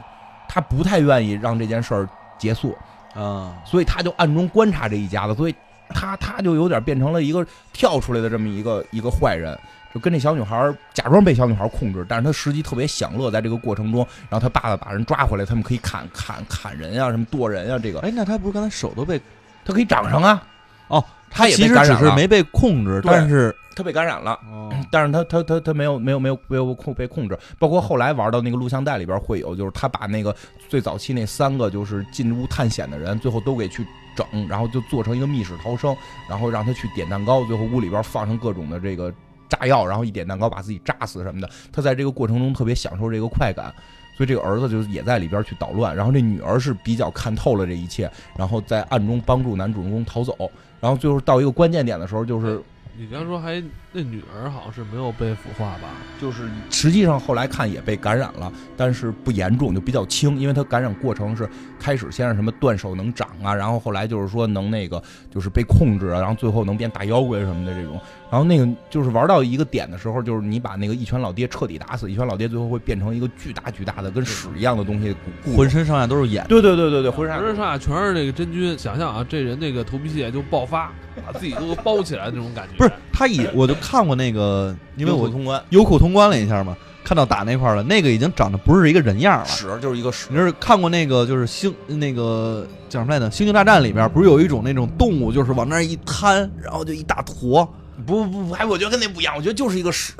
他不太愿意让这件事儿结束，啊，所以他就暗中观察这一家子，所以他他就有点变成了一个跳出来的这么一个一个坏人。就跟这小女孩假装被小女孩控制，但是他实际特别享乐在这个过程中。然后他爸爸把人抓回来，他们可以砍砍砍人啊，什么剁人啊，这个哎，那他不是刚才手都被他可以长上啊。哦，他也其实只是没被控制，但是他被感染了。哦，但是他他他他没有没有没有没有控被控制，包括后来玩到那个录像带里边会有，就是他把那个最早期那三个就是进屋探险的人，最后都给去整，然后就做成一个密室逃生，然后让他去点蛋糕，最后屋里边放上各种的这个炸药，然后一点蛋糕把自己炸死什么的。他在这个过程中特别享受这个快感，所以这个儿子就也在里边去捣乱，然后这女儿是比较看透了这一切，然后在暗中帮助男主人公逃走，然后最后到一个关键点的时候，就是你刚说还那女儿好像是没有被腐化吧？就是实际上后来看也被感染了，但是不严重，就比较轻，因为她感染过程是开始先是什么断手能长啊，然后后来就是说能那个就是被控制啊，然后最后能变大妖怪什么的这种，然后那个就是玩到一个点的时候，就是你把那个一拳老爹彻底打死，一拳老爹最后会变成一个巨大巨大的跟屎一样的东西，浑身上下都是眼。对对对对对，浑身浑身上下全是那个真菌，想象啊，这人那个头皮屑就爆发，[LAUGHS] 把自己都包起来那种感觉。不是，他以我就看过那个，因为我通关优酷通关了一下嘛，看到打那块儿了，那个已经长得不是一个人样了。屎就是一个屎你，是看过那个就是星那个叫什么来着？《星球大战》里边不是有一种那种动物，就是往那儿一摊，然后就一大坨。不不不，还我觉得跟那不一样，我觉得就是一个屎，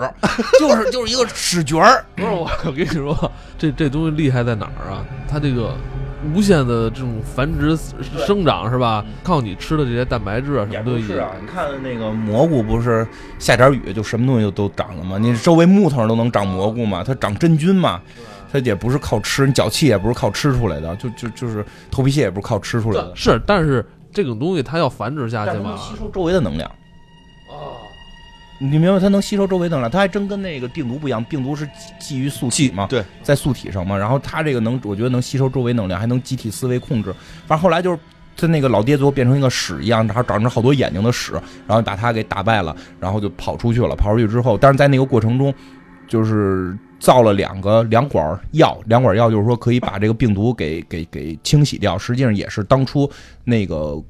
就是就是一个屎角儿，不是我，我跟你说，这这东西厉害在哪儿啊？它这个无限的这种繁殖生长是吧？靠你吃的这些蛋白质啊什么东西是啊，你看那个蘑菇不是下点雨就什么东西就都长了吗？你周围木头上都能长蘑菇吗？它长真菌嘛，它也不是靠吃，你脚气也不是靠吃出来的，就就就是头皮屑也不是靠吃出来的，是，但是这种东西它要繁殖下去嘛，它能吸收周围的能量。哦，你明白？它能吸收周围能量，它还真跟那个病毒不一样。病毒是基基于素体嘛，对，在素体上嘛。然后它这个能，我觉得能吸收周围能量，还能集体思维控制。反正后来就是他那个老爹最后变成一个屎一样，然后长着好多眼睛的屎，然后把他给打败了，然后就跑出去了。跑出去之后，但是在那个过程中，就是造了两个两管药，两管药就是说可以把这个病毒给给给清洗掉。实际上也是当初那个。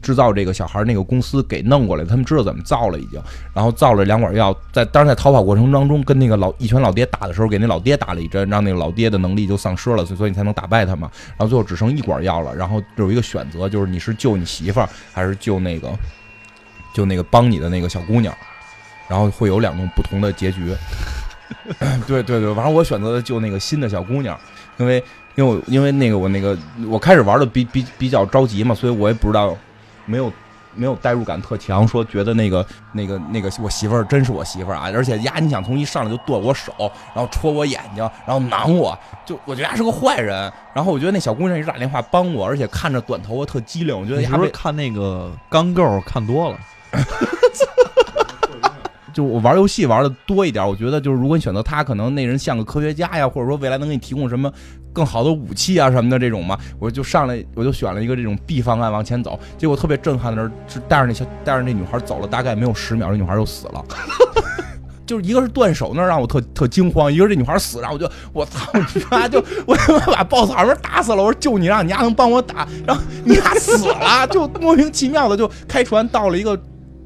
制造这个小孩那个公司给弄过来，他们知道怎么造了已经，然后造了两管药，在当时在逃跑过程当中跟那个老一拳老爹打的时候，给那老爹打了一针，让那个老爹的能力就丧失了，所以所以你才能打败他嘛。然后最后只剩一管药了，然后有一个选择，就是你是救你媳妇儿，还是救那个就那个帮你的那个小姑娘，然后会有两种不同的结局。对对对，反正我选择的救那个新的小姑娘，因为因为我因为那个我那个我开始玩的比比比较着急嘛，所以我也不知道。没有，没有代入感特强，说觉得那个那个那个我媳妇儿真是我媳妇儿啊！而且呀，你想从一上来就剁我手，然后戳我眼睛，然后囊我，就我觉得他是个坏人。然后我觉得那小姑娘一直打电话帮我，而且看着短头发特机灵，我觉得是不是看那个钢构看多了？[LAUGHS] 就我玩游戏玩的多一点，我觉得就是如果你选择他，可能那人像个科学家呀，或者说未来能给你提供什么更好的武器啊什么的这种嘛，我就上来我就选了一个这种 B 方案往前走，结果特别震撼的是，带着那小带着那女孩走了大概没有十秒，这女孩就死了，[LAUGHS] 就是一个是断手那让我特特惊慌，一个是这女孩死，然后我就我操你妈就我他妈把 BOSS 好像打死了，我说救你让你丫能帮我打，然后你丫死了，就莫名其妙的就开船到了一个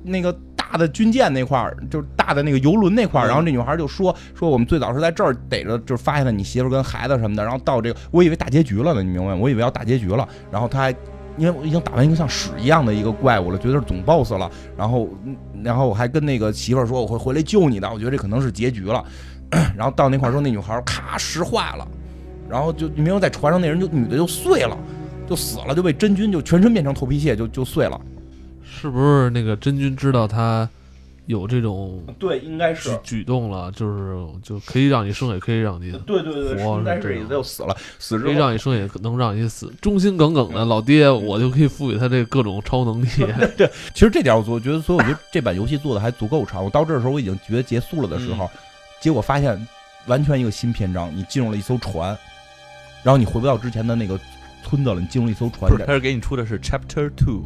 那个。大的军舰那块儿，就是大的那个游轮那块儿，然后这女孩就说说我们最早是在这儿逮着，就是发现了你媳妇跟孩子什么的，然后到这个，我以为大结局了呢，你明白吗？我以为要大结局了，然后他还因为我已经打完一个像屎一样的一个怪物了，觉得是总 boss 了，然后然后我还跟那个媳妇说我会回来救你的，我觉得这可能是结局了，[COUGHS] 然后到那块儿说那女孩咔石化了，然后就你明白在船上那人就女的就碎了，就死了，就被真菌就全身变成头皮屑就就碎了。是不是那个真君知道他有这种对，应该是举动了，就是就可以让你生，也可以让你对对对，活，但是也就死了，死可以让你生，也能让你死。忠心耿耿的老爹，我就可以赋予他这各种超能力。[LAUGHS] 对，其实这点我我觉得，所以我觉得这版游戏做的还足够长。我到这的时候，我已经觉得结束了的时候，结果发现完全一个新篇章，你进入了一艘船，然后你回不到之前的那个村子了，你进入一艘船。不是，他是给你出的是 Chapter Two。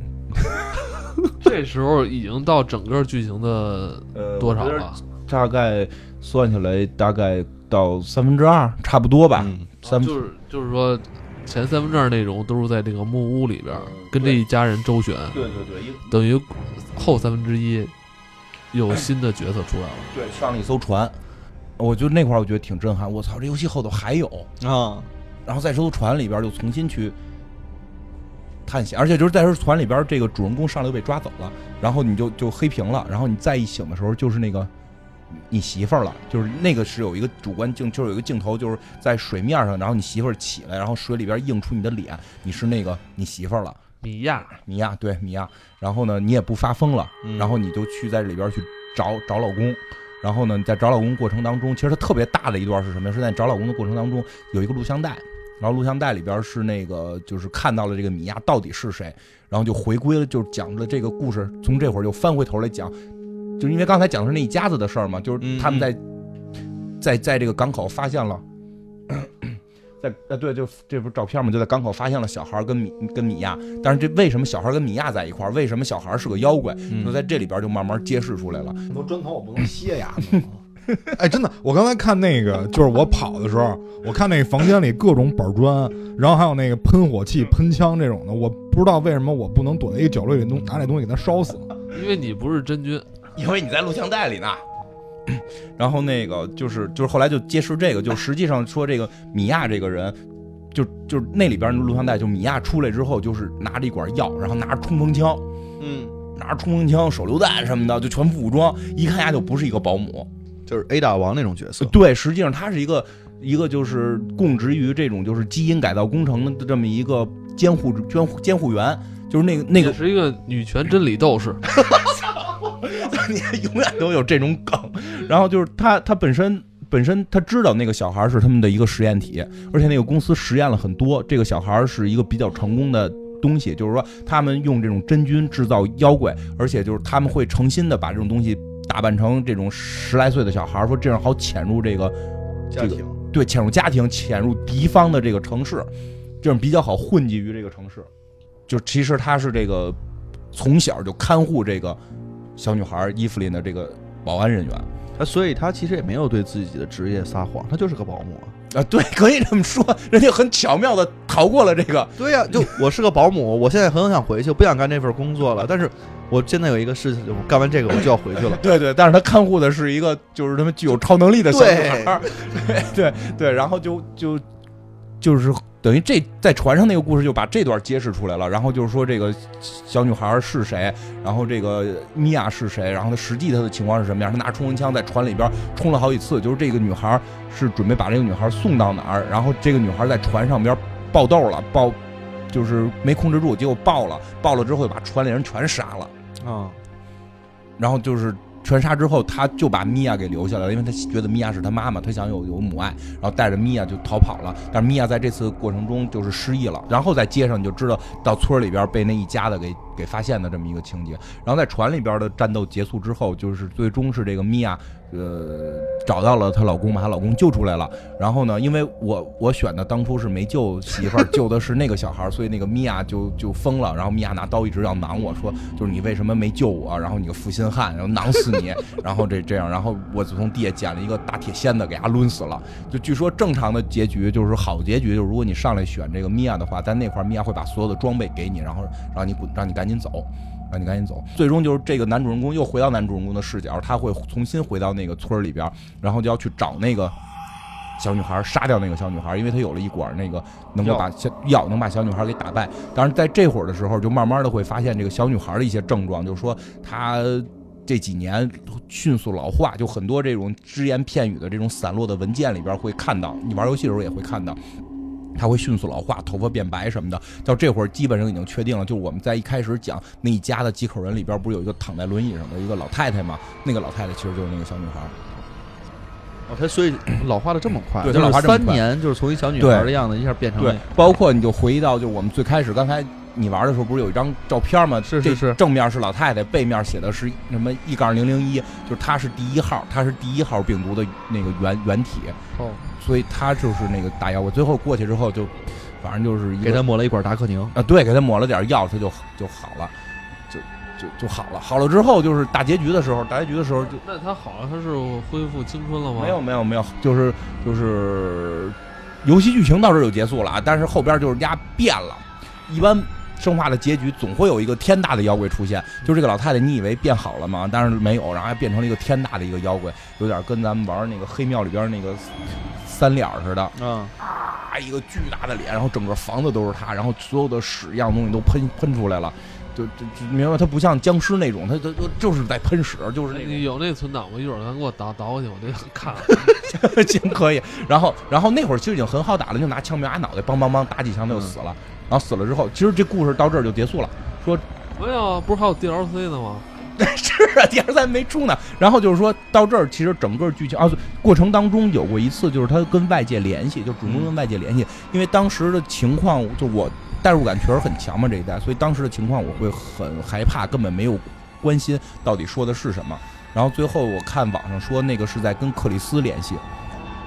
[LAUGHS] 这时候已经到整个剧情的多少了？大概算下来，大概到三分之二，差不多吧。三就是就是说，前三分之二内容都是在这个木屋里边跟这一家人周旋。对对对，等于后三分之一有新的角色出来了。对，上了一艘船，我就那块儿我觉得挺震撼。我操，这游戏后头还有啊！然后在这艘船里边就重新去。探险，而且就是在这船里边，这个主人公上来就被抓走了，然后你就就黑屏了，然后你再一醒的时候，就是那个你媳妇儿了，就是那个是有一个主观镜，就是有一个镜头，就是在水面上，然后你媳妇儿起来，然后水里边映出你的脸，你是那个你媳妇儿了，米娅，米娅，对米娅，然后呢，你也不发疯了，然后你就去在这里边去找找老公，然后呢，在找老公过程当中，其实它特别大的一段是什么呀？是在找老公的过程当中有一个录像带。然后录像带里边是那个，就是看到了这个米娅到底是谁，然后就回归了，就讲了这个故事。从这会儿又翻回头来讲，就是因为刚才讲的是那一家子的事儿嘛，就是他们在在在这个港口发现了，在 [CLEARS THROAT] 呃对，就这不是照片嘛，就在港口发现了小孩跟米跟米娅。但是这为什么小孩跟米娅在一块儿？为什么小孩是个妖怪？就在这里边就慢慢揭示出来了。很多砖头我不能歇呀。[LAUGHS] 哎，真的，我刚才看那个，就是我跑的时候，我看那个房间里各种板砖，然后还有那个喷火器、喷枪这种的，我不知道为什么我不能躲在一个角落里弄拿那东西给它烧死。因为你不是真菌，因为你在录像带里呢。然后那个就是就是后来就揭示这个，就实际上说这个米娅这个人，就就是那里边录像带，就米娅出来之后，就是拿着一管药，然后拿着冲锋枪，嗯，拿着冲锋枪、手榴弹什么的，就全副武装，一看呀就不是一个保姆。就是 A 大王那种角色，对，实际上他是一个一个就是供职于这种就是基因改造工程的这么一个监护监护监护员，就是那个那个是一个女权真理斗士，[LAUGHS] 你永远都有这种梗。然后就是他他本身本身他知道那个小孩是他们的一个实验体，而且那个公司实验了很多，这个小孩是一个比较成功的东西，就是说他们用这种真菌制造妖怪，而且就是他们会诚心的把这种东西。打扮成这种十来岁的小孩说这样好潜入这个家庭，对，潜入家庭，潜入敌方的这个城市，这样比较好混迹于这个城市。就其实他是这个从小就看护这个小女孩伊芙琳的这个保安人员他，所以他其实也没有对自己的职业撒谎，他就是个保姆。啊，对，可以这么说，人家很巧妙的逃过了这个。对呀、就我是个保姆，我现在很想回去，不想干这份工作了，但是我现在有一个事情，我干完这个我就要回去了。[LAUGHS] 对对，但是他看护的是一个就是他们具有超能力的小女孩，[LAUGHS] 对对对，然后就就就是等于这在船上那个故事就把这段揭示出来了，然后就是说这个小女孩是谁，然后这个米娅是谁，然后她实际她的情况是什么样，她拿冲锋枪在船里边冲了好几次，就是这个女孩是准备把这个女孩送到哪儿，然后这个女孩在船上边爆豆了，爆就是没控制住，结果爆了，爆了之后把船里人全杀了。啊，然后就是全杀之后，他就把米娅给留下来了，因为他觉得米娅是他妈妈，他想有有母爱，然后带着米娅就逃跑了。但是米娅在这次过程中就是失忆了，然后在街上你就知道到村里边被那一家子给给发现的这么一个情节。然后在船里边的战斗结束之后，就是最终是这个米娅呃找到了她老公，把她老公救出来了。然后呢，因为我我选的当初是没救媳妇儿，救的是那个小孩，[LAUGHS] 所以那个米娅就就疯了。然后米娅拿刀一直要囊我说，就是你为什么没救我？然后你个负心汉，然后囊死你。[LAUGHS] 然后这这样，然后我就从地下捡了一个大铁锨子给他抡死了。就据说正常的结局就是好结局，就是如果你上来选这个米娅的话，在那块米娅会把所有的装备给你，然后让你滚，让你赶走。让你赶紧走，最终就是这个男主人公又回到男主人公的视角，他会重新回到那个村儿里边儿，然后就要去找那个小女孩，杀掉那个小女孩，因为他有了一管那个能够把小药能把小女孩给打败。当然，在这会儿的时候，就慢慢的会发现这个小女孩的一些症状，就是说她这几年迅速老化，就很多这种只言片语的这种散落的文件里边会看到，你玩游戏的时候也会看到。她会迅速老化，头发变白什么的。到这会儿基本上已经确定了，就是我们在一开始讲那一家的几口人里边，不是有一个躺在轮椅上的一个老太太吗？那个老太太其实就是那个小女孩。哦，他所以老化的这么快，老化这么快三年，就是从一小女孩的样子一下变成对那，包括你就回忆到，就我们最开始刚才你玩的时候，不是有一张照片吗？是是是正面是老太太，背面写的是什么一杠零零一，就是她是第一号，她是第一号病毒的那个原原体，哦，所以他就是那个大妖我。最后过去之后就，反正就是给他抹了一管达克宁。啊，对，给他抹了点药，他就就好了，就就就好了。好了之后就是大结局的时候，大结局的时候就那他好了，他是恢复青春了吗？没有没有没有，就是就是游戏剧情到这儿就结束了啊，但是后边就是丫变了。一般生化的结局总会有一个天大的妖怪出现，就是这个老太太，你以为变好了吗？但是没有，然后还变成了一个天大的一个妖怪，有点跟咱们玩那个黑庙里边那个三脸似的。嗯，啊，一个巨大的脸，然后整个房子都是他，然后所有的屎一样东西都喷喷出来了，就就就明白，他不像僵尸那种，他他他就是在喷屎，就是有那存档吗？一会儿咱给我倒倒过去，我得看。种 [LAUGHS] 行可以。然后然后那会儿其实已经很好打了，就拿枪瞄他脑袋，梆梆梆打几枪他就死了。然后死了之后，其实这故事到这儿就结束了。说没有，不是还有 DLC 呢吗？[LAUGHS] 是啊，第二三没出呢。然后就是说到这儿，其实整个剧情啊，过程当中有过一次，就是他跟外界联系，就主动跟外界联系，因为当时的情况，就我代入感确实很强嘛这一代，所以当时的情况我会很害怕，根本没有关心到底说的是什么。然后最后我看网上说那个是在跟克里斯联系，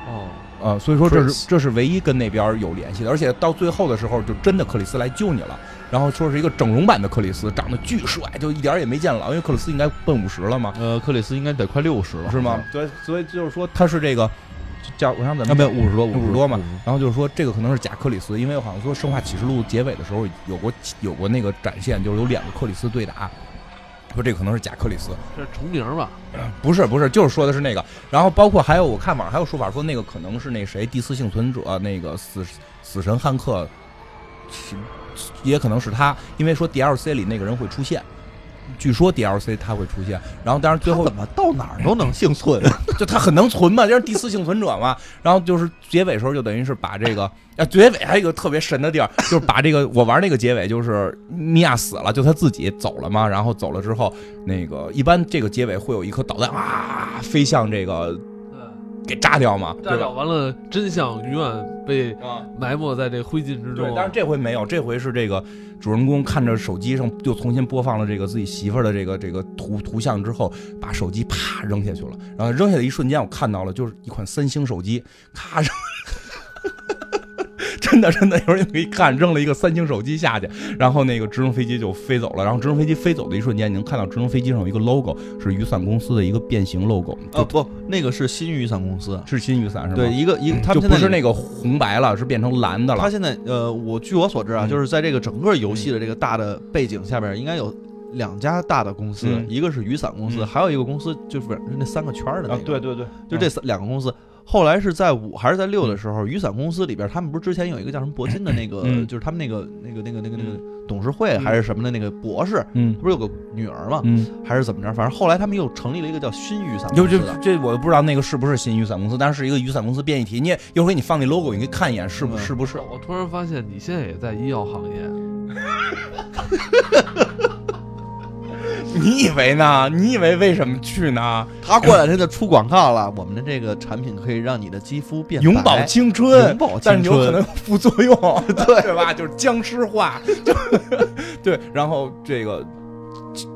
哦，呃，所以说这是这是唯一跟那边有联系的，而且到最后的时候，就真的克里斯来救你了。然后说是一个整容版的克里斯，长得巨帅，就一点儿也没见老，因为克里斯应该奔五十了嘛，呃，克里斯应该得快六十了，是吗？？对，所以就是说他是这个叫我想怎么啊，没有五十多，五十多嘛然后就是说这个可能是假克里斯，因为好像说《生化启示录》结尾的时候有过有过那个展现，就是有两个克里斯对打，说这个可能是假克里斯，这是重名吧？不是不是，就是说的是那个。然后包括还有我看网上还有说法说那个可能是那谁第四幸存者那个死死神汉克，是也可能是他，因为说 DLC 里那个人会出现。据说 DLC 它会出现，然后但是最后怎么到哪儿都能幸存？[LAUGHS] 就它很能存嘛，就是第四幸存者嘛。然后就是结尾时候就等于是把这个啊，结尾还有一个特别神的地儿，就是把这个我玩那个结尾就是米娅死了，就他自己走了嘛。然后走了之后，那个一般这个结尾会有一颗导弹啊飞向这个给炸掉嘛，炸掉对？完了，真相永远被啊，埋没在这灰烬之中。，对但是这回没有，这回是这个主人公看着手机上又重新播放了这个自己媳妇儿的这个这个图图像之后，把手机啪扔下去了。然后扔下的一瞬间，我看到了，就是一款三星手机，咔扔，这真的真的，有时候你可以看，扔了一个三星手机下去，然后那个直升飞机就飞走了。然后直升飞机飞走的一瞬间，你能看到直升飞机上有一个 logo，是雨伞公司的一个变形 logo，就呃不，那个是新雨伞公司，是新雨伞是吗？对，一个一个他们现在不是那个红白了，是变成蓝的了。他现在呃，我据我所知啊，嗯就是在这个整个游戏的这个大的背景下边，应该有两家大的公司，嗯一个是雨伞公司，嗯还有一个公司就是那三个圈儿的那个，，啊对对对，就这三两个公司。后来是在五还是在六的时候，雨伞公司里边，他们不是之前有一个叫什么铂金的那个，嗯就是他们那个那个那个那个那个董事会还是什么的那个博士，嗯不是有个女儿吗？嗯，还是怎么着？反正后来他们又成立了一个叫新雨伞公司的。这我不知道那个是不是新雨伞公司，但是是一个雨伞公司变异体。你也一会儿给你放那 logo，你可以看一眼是不嗯是不是？我突然发现你现在也在医药行业，[LAUGHS] 你以为呢？你以为为什么去呢？他过两天就出广告了，我们的这个产品可以让你的肌肤变永葆青春，永葆青春但是。有可能有副作用，[LAUGHS] 对对吧？就是僵尸化，就 [LAUGHS] 对。然后这个基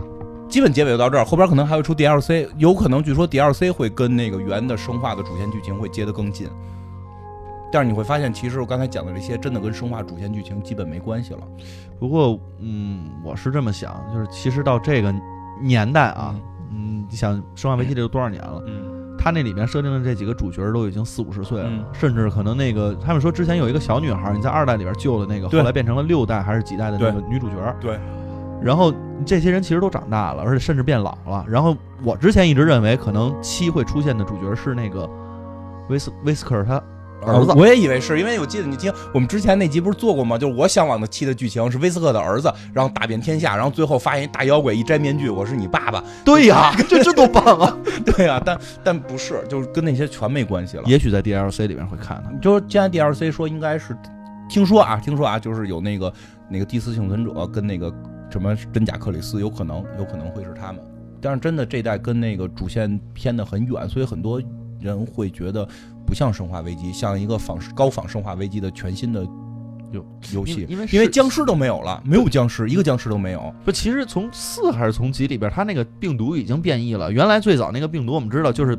基本结尾就到这儿，后边可能还会出 DLC，有可能据说 DLC 会跟那个原的生化的主线剧情会接得更近。但是你会发现，其实我刚才讲的这些真的跟生化主线剧情基本没关系了不过，嗯，我是这么想，就是其实到这个年代啊，嗯，你想《生化危机》这都多少年了？嗯它那里面设定的这几个主角都已经四五十岁了，嗯甚至可能那个他们说之前有一个小女孩，你在二代里边救的那个，后来变成了六代还是几代的那个女主角。对。然后这些人其实都长大了，而且甚至变老了。然后我之前一直认为，可能七会出现的主角是那个威斯威斯克尔他儿子。我也以为是因为我记得你听我们之前那集不是做过吗？就是我向往的七的剧情是威斯克的儿子，然后打遍天下，然后最后发现一大妖怪一摘面具，我是你爸爸。对呀，[LAUGHS] 这这多棒啊！对呀、但但不是，就是跟那些全没关系了。也许在 DLC 里面会看到。就是现在 DLC 说应该是，听说啊，听说啊，就是有那个那个第四幸存者跟那个什么真假克里斯，有可能有可能会是他们。但是真的这代跟那个主线偏的很远，所以很多人会觉得不像《生化危机》，像一个仿高仿《生化危机》的全新的游游戏，因为因为是僵尸都没有了，没有僵尸，一个僵尸都没有。不，其实从四还是从几里边，它那个病毒已经变异了。原来最早那个病毒，我们知道就是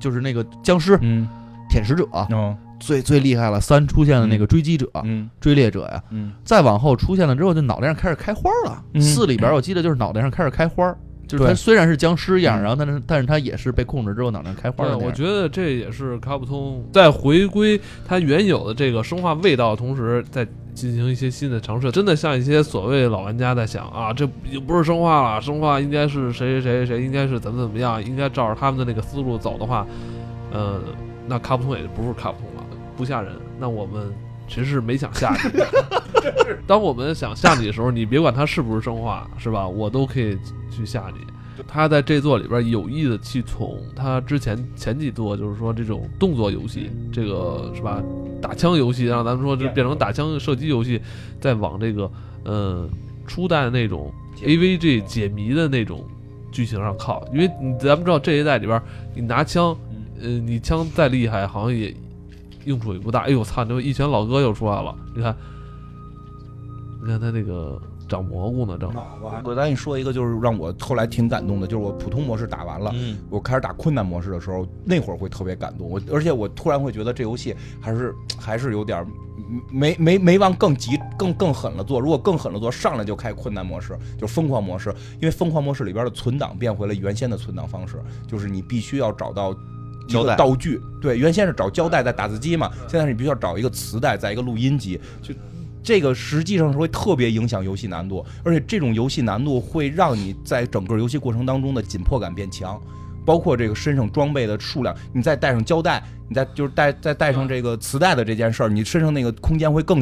就是那个僵尸嗯，舔食者哦，最最厉害了。三出现了那个追击者、嗯。追猎者呀，嗯。再往后出现了之后，就脑袋上开始开花了。嗯。四里边我记得就是脑袋上开始开花，就是它虽然是僵尸一样，嗯然后但是但是它也是被控制之后脑袋开花对，的。我觉得这也是卡普通在回归它原有的这个生化味道，同时在进行一些新的尝试。真的像一些所谓老玩家在想啊，这已经不是生化了，生化应该是谁谁谁谁，应该是怎么怎么样，应该照着他们的那个思路走的话，呃，那卡普通也不是卡普通了，不吓人。那我们其实是没想吓你。[LAUGHS] [LAUGHS] 当我们想吓你的时候，你别管它是不是生化，是吧？我都可以去吓你。他在这座里边有意的去从他之前前几座，就是说这种动作游戏，这个是吧？打枪游戏，让咱们说就变成打枪射击游戏，再往这个呃初代那种 AVG 解谜的那种剧情上靠，因为你咱们知道这一代里边，你拿枪，呃，你枪再厉害，好像也用处也不大。哎呦我操，这一拳老哥又出来了，你看，你看他那个长蘑菇呢，长我再跟你说一个，就是让我后来挺感动的，就是我普通模式打完了，嗯，我开始打困难模式的时候，那会儿会特别感动。我而且我突然会觉得这游戏还是还是有点儿没没没往更急更更狠了做。如果更狠了做，上来就开困难模式，就是疯狂模式。因为疯狂模式里边的存档变回了原先的存档方式，就是你必须要找到。一胶带个道具，对，原先是找胶带在打字机嘛，现在是你必须要找一个磁带，在一个录音机，就这个实际上是会特别影响游戏难度，而且这种游戏难度会让你在整个游戏过程当中的紧迫感变强，包括这个身上装备的数量，你再带上胶带，你再就是带再带上这个磁带的这件事儿，你身上那个空间会更